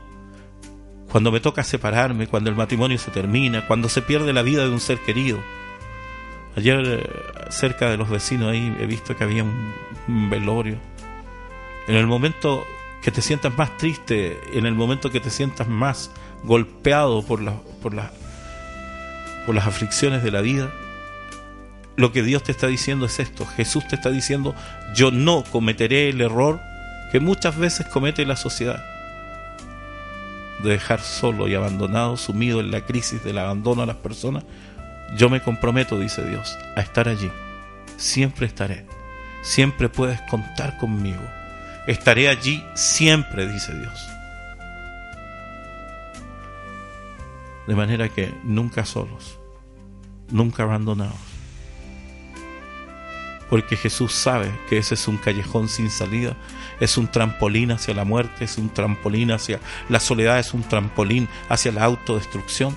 cuando me toca separarme, cuando el matrimonio se termina, cuando se pierde la vida de un ser querido, Ayer eh, cerca de los vecinos ahí he visto que había un, velorio. En el momento que te sientas más triste, en el momento que te sientas más golpeado por, por, por las aflicciones de la vida, lo que Dios te está diciendo es esto. Jesús te está diciendo, yo no cometeré el error que muchas veces comete la sociedad. De dejar solo y abandonado, sumido en la crisis del abandono a las personas. Yo me comprometo, dice Dios, a estar allí. Siempre estaré. Siempre puedes contar conmigo. Estaré allí siempre, dice Dios. De manera que nunca solos, nunca abandonados porque Jesús sabe que ese es un callejón sin salida, es un trampolín hacia la muerte, es un trampolín hacia la soledad, es un trampolín hacia la autodestrucción.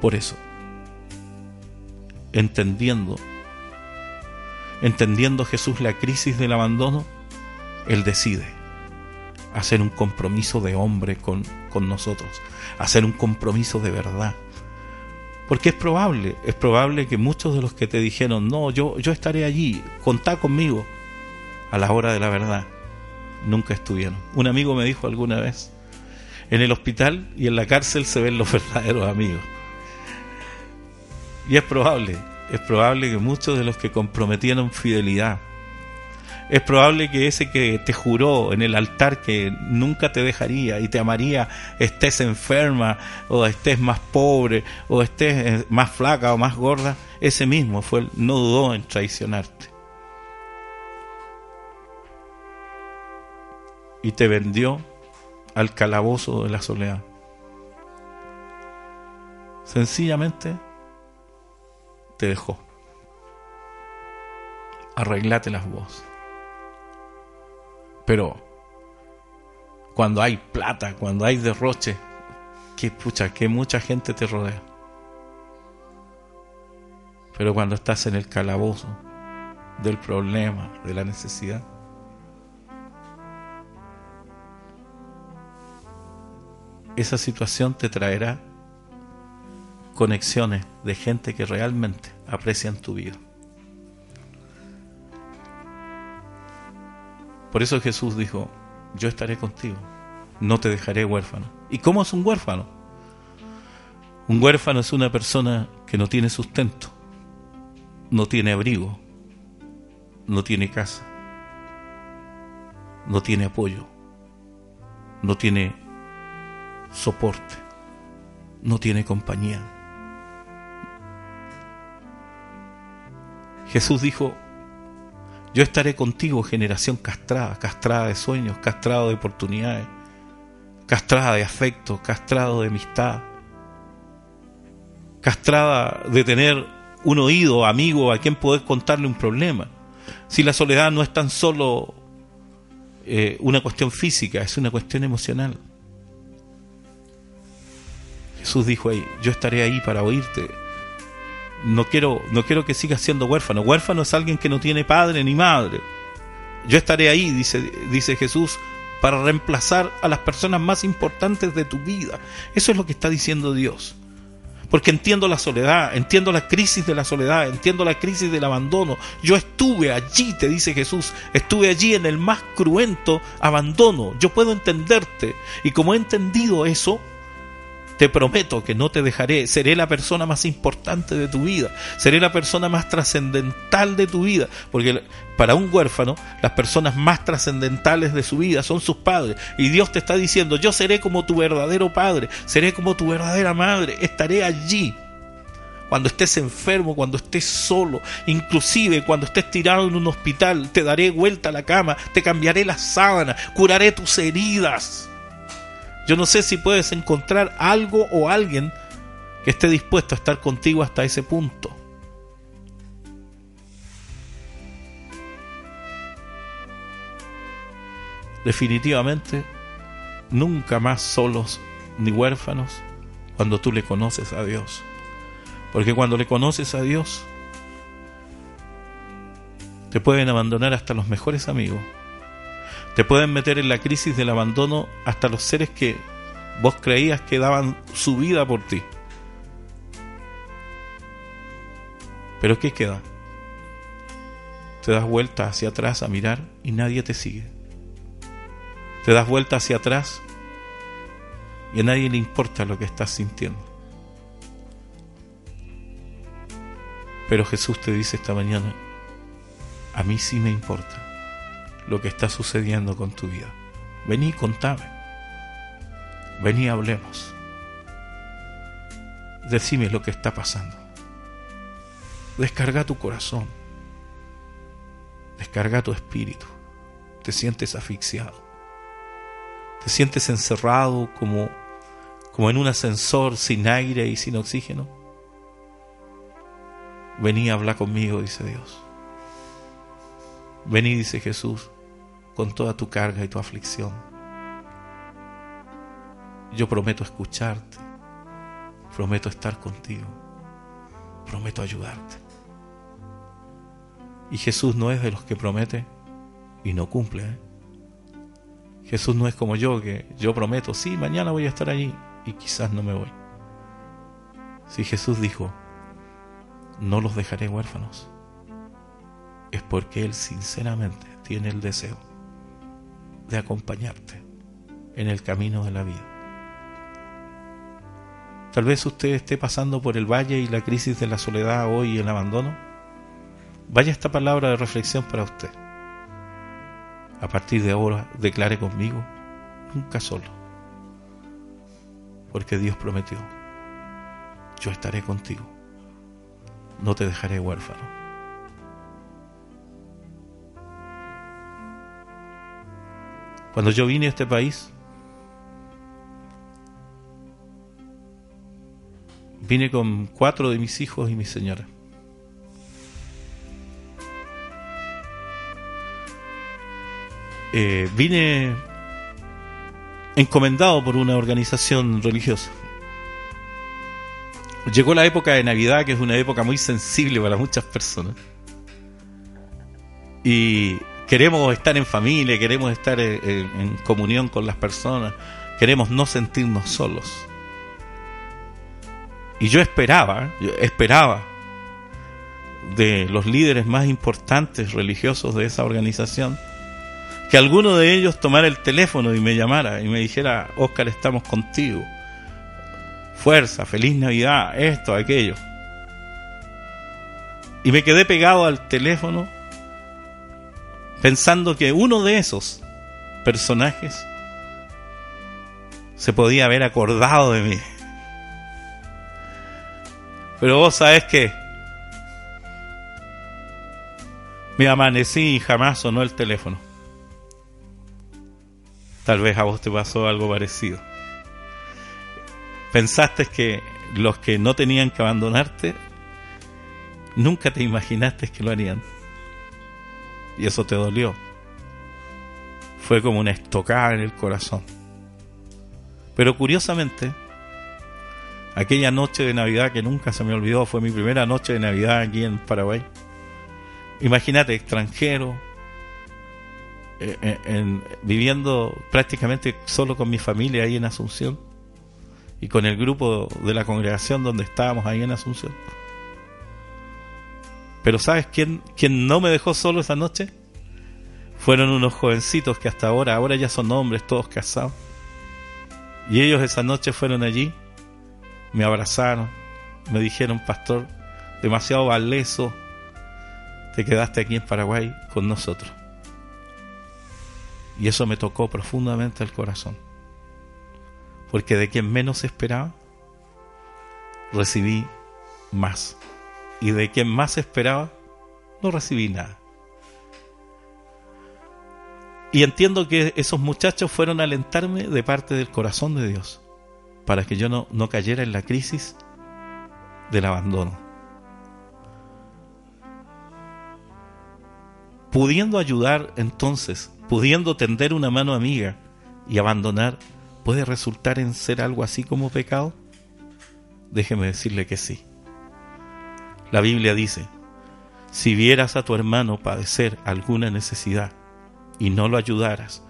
Por eso, entendiendo, entendiendo Jesús la crisis del abandono, Él decide hacer un compromiso de hombre con, con nosotros, hacer un compromiso de verdad porque es probable, es probable que muchos de los que te dijeron, no, yo, yo estaré allí, contá conmigo, a la hora de la verdad, nunca estuvieron. Un amigo me dijo alguna vez, en el hospital y en la cárcel se ven los verdaderos amigos. Y es probable, es probable que muchos de los que comprometieron fidelidad, es probable que ese que te juró en el altar que nunca te dejaría y te amaría, estés enferma o estés más pobre o estés eh, más flaca o más gorda, ese mismo fue no dudó en traicionarte. Y te vendió al calabozo de la soledad. Sencillamente te dejó. Arreglate las voces. Pero cuando hay plata, cuando hay derroche, que pucha, que mucha gente te rodea. Pero cuando estás en el calabozo del problema, de la necesidad, esa situación te traerá conexiones de gente que realmente aprecian tu vida. Por eso Jesús dijo, yo estaré contigo, no te dejaré huérfano. ¿Y cómo es un huérfano? Un huérfano es una persona que no tiene sustento, no tiene abrigo, no tiene casa, no tiene apoyo, no tiene soporte, no tiene compañía. Jesús dijo, yo estaré contigo, generación castrada, castrada de sueños, castrada de oportunidades, castrada de afecto, castrado de amistad, castrada de tener un oído amigo a quien poder contarle un problema. Si la soledad no es tan solo eh, una cuestión física, es una cuestión emocional. Jesús dijo ahí, yo estaré ahí para oírte, no quiero, no quiero que sigas siendo huérfano. Huérfano es alguien que no tiene padre ni madre. Yo estaré ahí, dice, dice Jesús, para reemplazar a las personas más importantes de tu vida. Eso es lo que está diciendo Dios. Porque entiendo la soledad, entiendo la crisis de la soledad, entiendo la crisis del abandono. Yo estuve allí, te dice Jesús, estuve allí en el más cruento abandono. Yo puedo entenderte. Y como he entendido eso, te prometo que no te dejaré, seré la persona más importante de tu vida, seré la persona más trascendental de tu vida, porque para un huérfano las personas más trascendentales de su vida son sus padres, y Dios te está diciendo, yo seré como tu verdadero padre, seré como tu verdadera madre, estaré allí. Cuando estés enfermo, cuando estés solo, inclusive cuando estés tirado en un hospital, te daré vuelta a la cama, te cambiaré la sábana, curaré tus heridas. Yo no sé si puedes encontrar algo o alguien que esté dispuesto a estar contigo hasta ese punto. Definitivamente, nunca más solos ni huérfanos cuando tú le conoces a Dios. Porque cuando le conoces a Dios, te pueden abandonar hasta los mejores amigos. Te pueden meter en la crisis del abandono hasta los seres que vos creías que daban su vida por ti. Pero ¿qué queda? Te das vuelta hacia atrás a mirar y nadie te sigue. Te das vuelta hacia atrás y a nadie le importa lo que estás sintiendo. Pero Jesús te dice esta mañana, a mí sí me importa lo que está sucediendo con tu vida. Vení y contame. Vení hablemos. Decime lo que está pasando. Descarga tu corazón. Descarga tu espíritu. Te sientes asfixiado. Te sientes encerrado como, como en un ascensor sin aire y sin oxígeno. Vení a hablar conmigo, dice Dios. Vení, dice Jesús, con toda tu carga y tu aflicción. Yo prometo escucharte, prometo estar contigo, prometo ayudarte. Y Jesús no es de los que promete y no cumple. ¿eh? Jesús no es como yo, que yo prometo, sí, mañana voy a estar allí y quizás no me voy. Si Jesús dijo, no los dejaré huérfanos, es porque Él sinceramente tiene el deseo de acompañarte en el camino de la vida. Tal vez usted esté pasando por el valle y la crisis de la soledad hoy y el abandono. Vaya esta palabra de reflexión para usted. A partir de ahora declare conmigo, nunca solo. Porque Dios prometió, yo estaré contigo, no te dejaré huérfano. Cuando yo vine a este país, vine con cuatro de mis hijos y mi señora. Eh, vine encomendado por una organización religiosa. Llegó la época de Navidad, que es una época muy sensible para muchas personas. Y queremos estar en familia, queremos estar en, en, comunión con las personas, queremos no sentirnos solos. Y yo esperaba, esperaba de los líderes más importantes religiosos de esa organización, que alguno de ellos tomara el teléfono y me llamara y me dijera, Oscar, estamos contigo. Fuerza, feliz Navidad, esto, aquello. Y me quedé pegado al teléfono pensando que uno de esos personajes se podía haber acordado de mí. Pero vos sabés que me amanecí y jamás sonó el teléfono. Tal vez a vos te pasó algo parecido. Pensaste que los que no tenían que abandonarte, nunca te imaginaste que lo harían y eso te dolió. Fue como una estocada en el corazón. Pero curiosamente, aquella noche de Navidad que nunca se me olvidó, fue mi primera noche de Navidad aquí en Paraguay. Imagínate, extranjero, eh, eh, en, viviendo prácticamente solo con mi familia ahí en Asunción y con el grupo de la congregación donde estábamos ahí en Asunción. Pero ¿sabes quién, quién no me dejó solo esa noche? Fueron unos jovencitos que hasta ahora, ahora ya son hombres, todos casados. Y ellos esa noche fueron allí, me abrazaron, me dijeron, pastor, demasiado valeso, te quedaste aquí en Paraguay con nosotros. Y eso me tocó profundamente el corazón. Porque de quien menos esperaba, recibí más y de quien más esperaba, no recibí nada. Y entiendo que esos muchachos fueron a alentarme de parte del corazón de Dios, para que yo no, no cayera en la crisis del abandono. Pudiendo ayudar entonces, pudiendo tender una mano amiga y abandonar, ¿puede resultar en ser algo así como pecado? Déjeme decirle que sí. La Biblia dice, si vieras a tu hermano padecer alguna necesidad y no lo ayudaras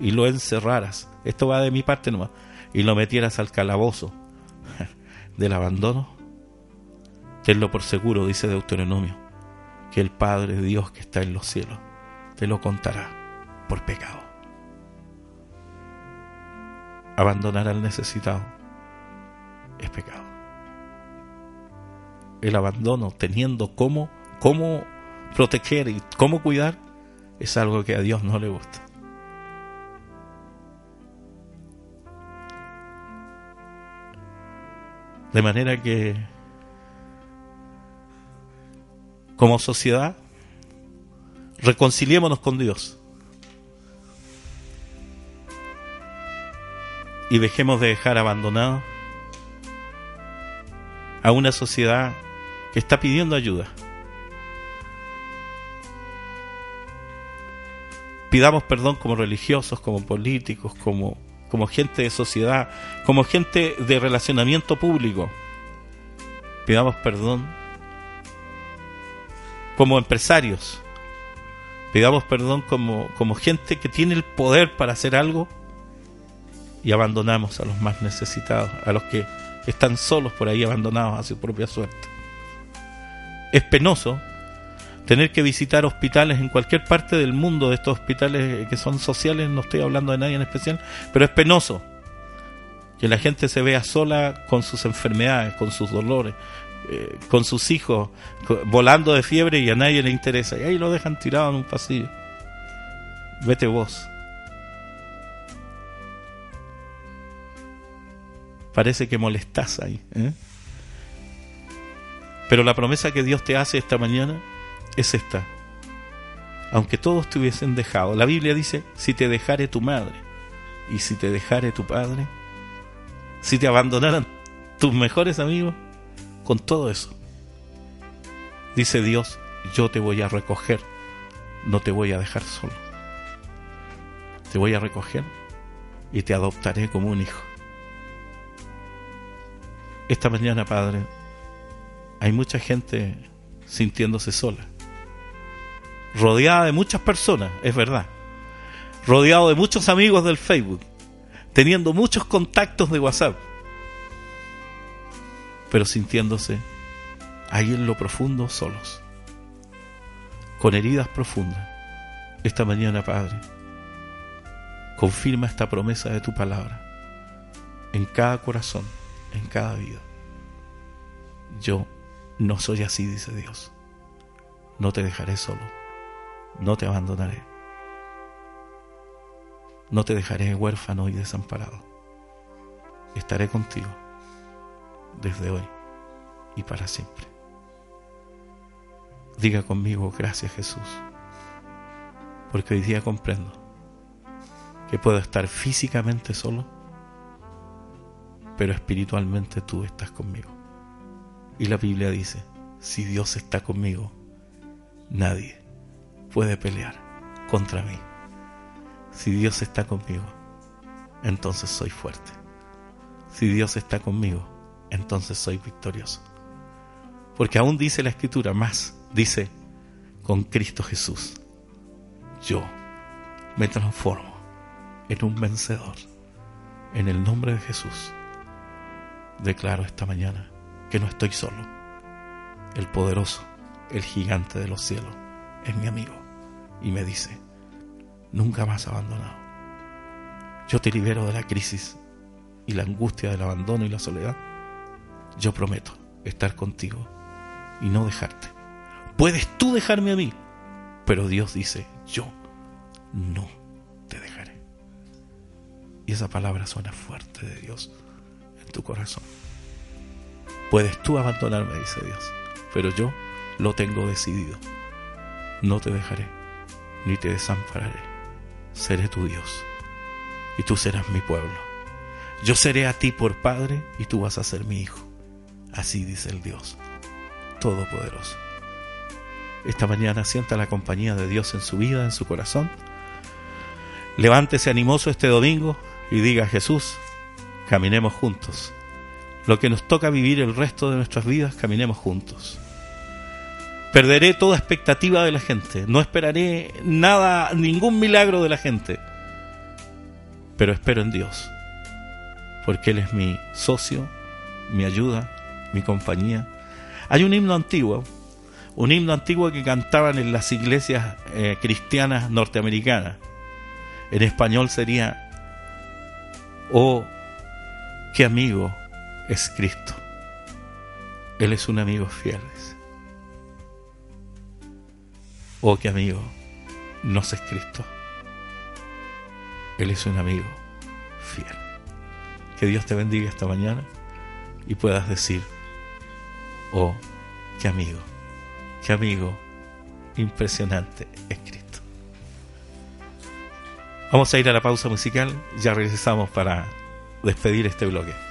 y lo encerraras, esto va de mi parte nomás, y lo metieras al calabozo del abandono, tenlo por seguro, dice Deuteronomio, que el Padre Dios que está en los cielos te lo contará por pecado. Abandonar al necesitado es pecado. El abandono, teniendo cómo, cómo proteger y cómo cuidar, es algo que a Dios no le gusta. De manera que como sociedad reconciliémonos con Dios. Y dejemos de dejar abandonado a una sociedad está pidiendo ayuda. Pidamos perdón como religiosos, como políticos, como, como gente de sociedad, como gente de relacionamiento público. Pidamos perdón como empresarios. Pidamos perdón como, como gente que tiene el poder para hacer algo y abandonamos a los más necesitados, a los que están solos por ahí abandonados a su propia suerte. Es penoso tener que visitar hospitales en cualquier parte del mundo de estos hospitales que son sociales, no estoy hablando de nadie en especial, pero es penoso que la gente se vea sola con sus enfermedades, con sus dolores, eh, con sus hijos volando de fiebre y a nadie le interesa. Y ahí lo dejan tirado en un pasillo. Vete vos. Parece que molestas ahí. ¿eh? Pero la promesa que Dios te hace esta mañana es esta. Aunque todos te hubiesen dejado, la Biblia dice, si te dejare tu madre y si te dejare tu padre, si te abandonaran tus mejores amigos, con todo eso, dice Dios, yo te voy a recoger, no te voy a dejar solo. Te voy a recoger y te adoptaré como un hijo. Esta mañana, Padre, hay mucha gente sintiéndose sola, rodeada de muchas personas, es verdad, rodeado de muchos amigos del Facebook, teniendo muchos contactos de WhatsApp, pero sintiéndose ahí en lo profundo solos, con heridas profundas. Esta mañana, Padre, confirma esta promesa de tu palabra en cada corazón, en cada vida. Yo no soy así, dice Dios. No te dejaré solo, no te abandonaré, no te dejaré huérfano y desamparado. Estaré contigo desde hoy y para siempre. Diga conmigo, gracias Jesús, porque hoy día comprendo que puedo estar físicamente solo, pero espiritualmente tú estás conmigo. Y la Biblia dice, si Dios está conmigo, nadie puede pelear contra mí. Si Dios está conmigo, entonces soy fuerte. Si Dios está conmigo, entonces soy victorioso. Porque aún dice la escritura, más dice, con Cristo Jesús, yo me transformo en un vencedor. En el nombre de Jesús, declaro esta mañana que no estoy solo. El poderoso, el gigante de los cielos, es mi amigo y me dice, nunca más abandonado. Yo te libero de la crisis y la angustia del abandono y la soledad yo prometo estar contigo y no dejarte. Puedes tú dejarme a mí, pero Dios dice, yo no te dejaré. Y esa palabra suena fuerte de Dios en tu corazón. Puedes tú abandonarme, dice Dios, pero yo lo tengo decidido. No te dejaré, ni te desampararé. Seré tu Dios, y tú serás mi pueblo. Yo seré a ti por Padre, y tú vas a ser mi Hijo. Así dice el Dios Todopoderoso. Esta mañana sienta la compañía de Dios en su vida, en su corazón. Levántese animoso este domingo y diga Jesús, caminemos juntos. Lo que nos toca vivir el resto de nuestras vidas, caminemos juntos. Perderé toda expectativa de la gente, no esperaré nada, ningún milagro de la gente, pero espero en Dios, porque Él es mi socio, mi ayuda, mi compañía. Hay un himno antiguo, un himno antiguo que cantaban en las iglesias eh, cristianas norteamericanas. En español sería, oh, qué amigo es Cristo. Él es un amigo fiel. Oh, qué amigo nos es Cristo. Él es un amigo fiel. Que Dios te bendiga esta mañana y puedas decir, oh, qué amigo, qué amigo impresionante es Cristo. Vamos a ir a la pausa musical, ya regresamos para despedir este bloque.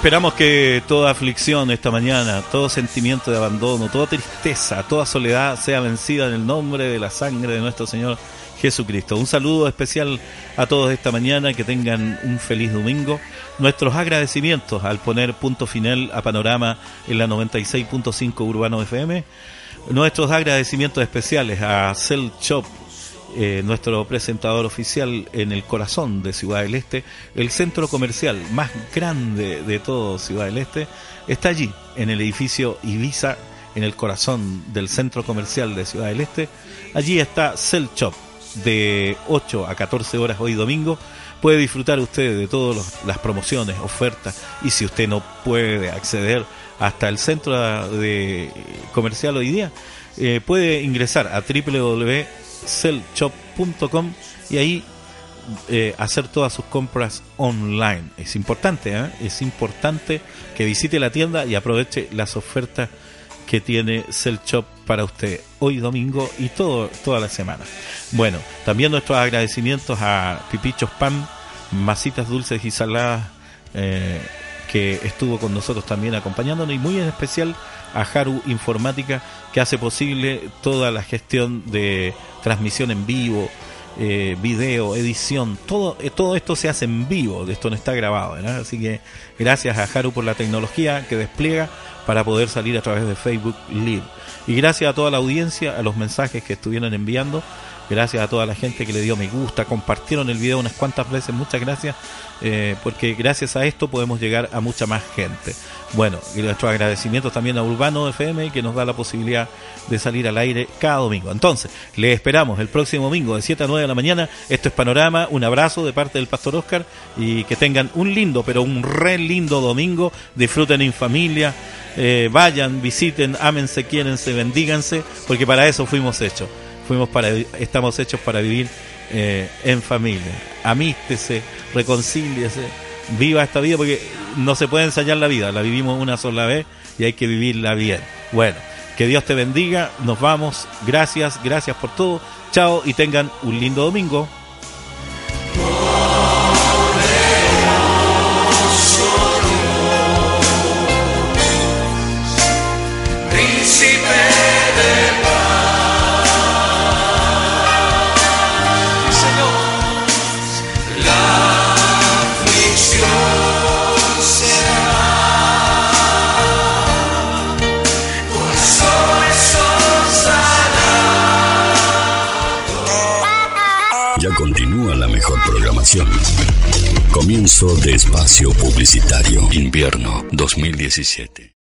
Esperamos que toda aflicción esta mañana, todo sentimiento de abandono, toda tristeza, toda soledad sea vencida en el nombre de la sangre de nuestro Señor Jesucristo. Un saludo especial a todos esta mañana, que tengan un feliz domingo. Nuestros agradecimientos al poner punto final a Panorama en la 96.5 Urbano FM. Nuestros agradecimientos especiales a Cell Shop eh, nuestro presentador oficial en el corazón de Ciudad del Este, el centro comercial más grande de todo Ciudad del Este, está allí, en el edificio Ibiza, en el corazón del centro comercial de Ciudad del Este. Allí está Cell Shop, de 8 a 14 horas hoy domingo. Puede disfrutar usted de todas las promociones, ofertas, y si usted no puede acceder hasta el centro de comercial hoy día, eh, puede ingresar a www sellshop.com y ahí eh, hacer todas sus compras online. Es importante, ¿eh? es importante que visite la tienda y aproveche las ofertas que tiene Shop para usted hoy domingo y todo, toda la semana. Bueno, también nuestros agradecimientos a Pipichos Pan, masitas dulces y saladas, eh, que estuvo con nosotros también acompañándonos y muy en especial a Haru Informática que hace posible toda la gestión de transmisión en vivo, eh, video, edición, todo, eh, todo esto se hace en vivo, esto no está grabado, así que gracias a Haru por la tecnología que despliega para poder salir a través de Facebook Live. Y gracias a toda la audiencia, a los mensajes que estuvieron enviando, gracias a toda la gente que le dio me gusta, compartieron el video unas cuantas veces, muchas gracias, eh, porque gracias a esto podemos llegar a mucha más gente. Bueno, y nuestros agradecimientos también a Urbano FM que nos da la posibilidad de salir al aire cada domingo. Entonces, le esperamos el próximo domingo de 7 a 9 de la mañana. Esto es Panorama, un abrazo de parte del Pastor Oscar y que tengan un lindo, pero un re lindo domingo. Disfruten en familia, eh, vayan, visiten, ámense, quiérense, bendíganse, porque para eso fuimos hechos. Fuimos para, estamos hechos para vivir eh, en familia. Amístese, reconcíliese, viva esta vida porque no se puede ensayar la vida, la vivimos una sola vez y hay que vivirla bien. Bueno, que Dios te bendiga, nos vamos, gracias, gracias por todo, chao y tengan un lindo domingo. Comienzo de espacio publicitario. Invierno 2017.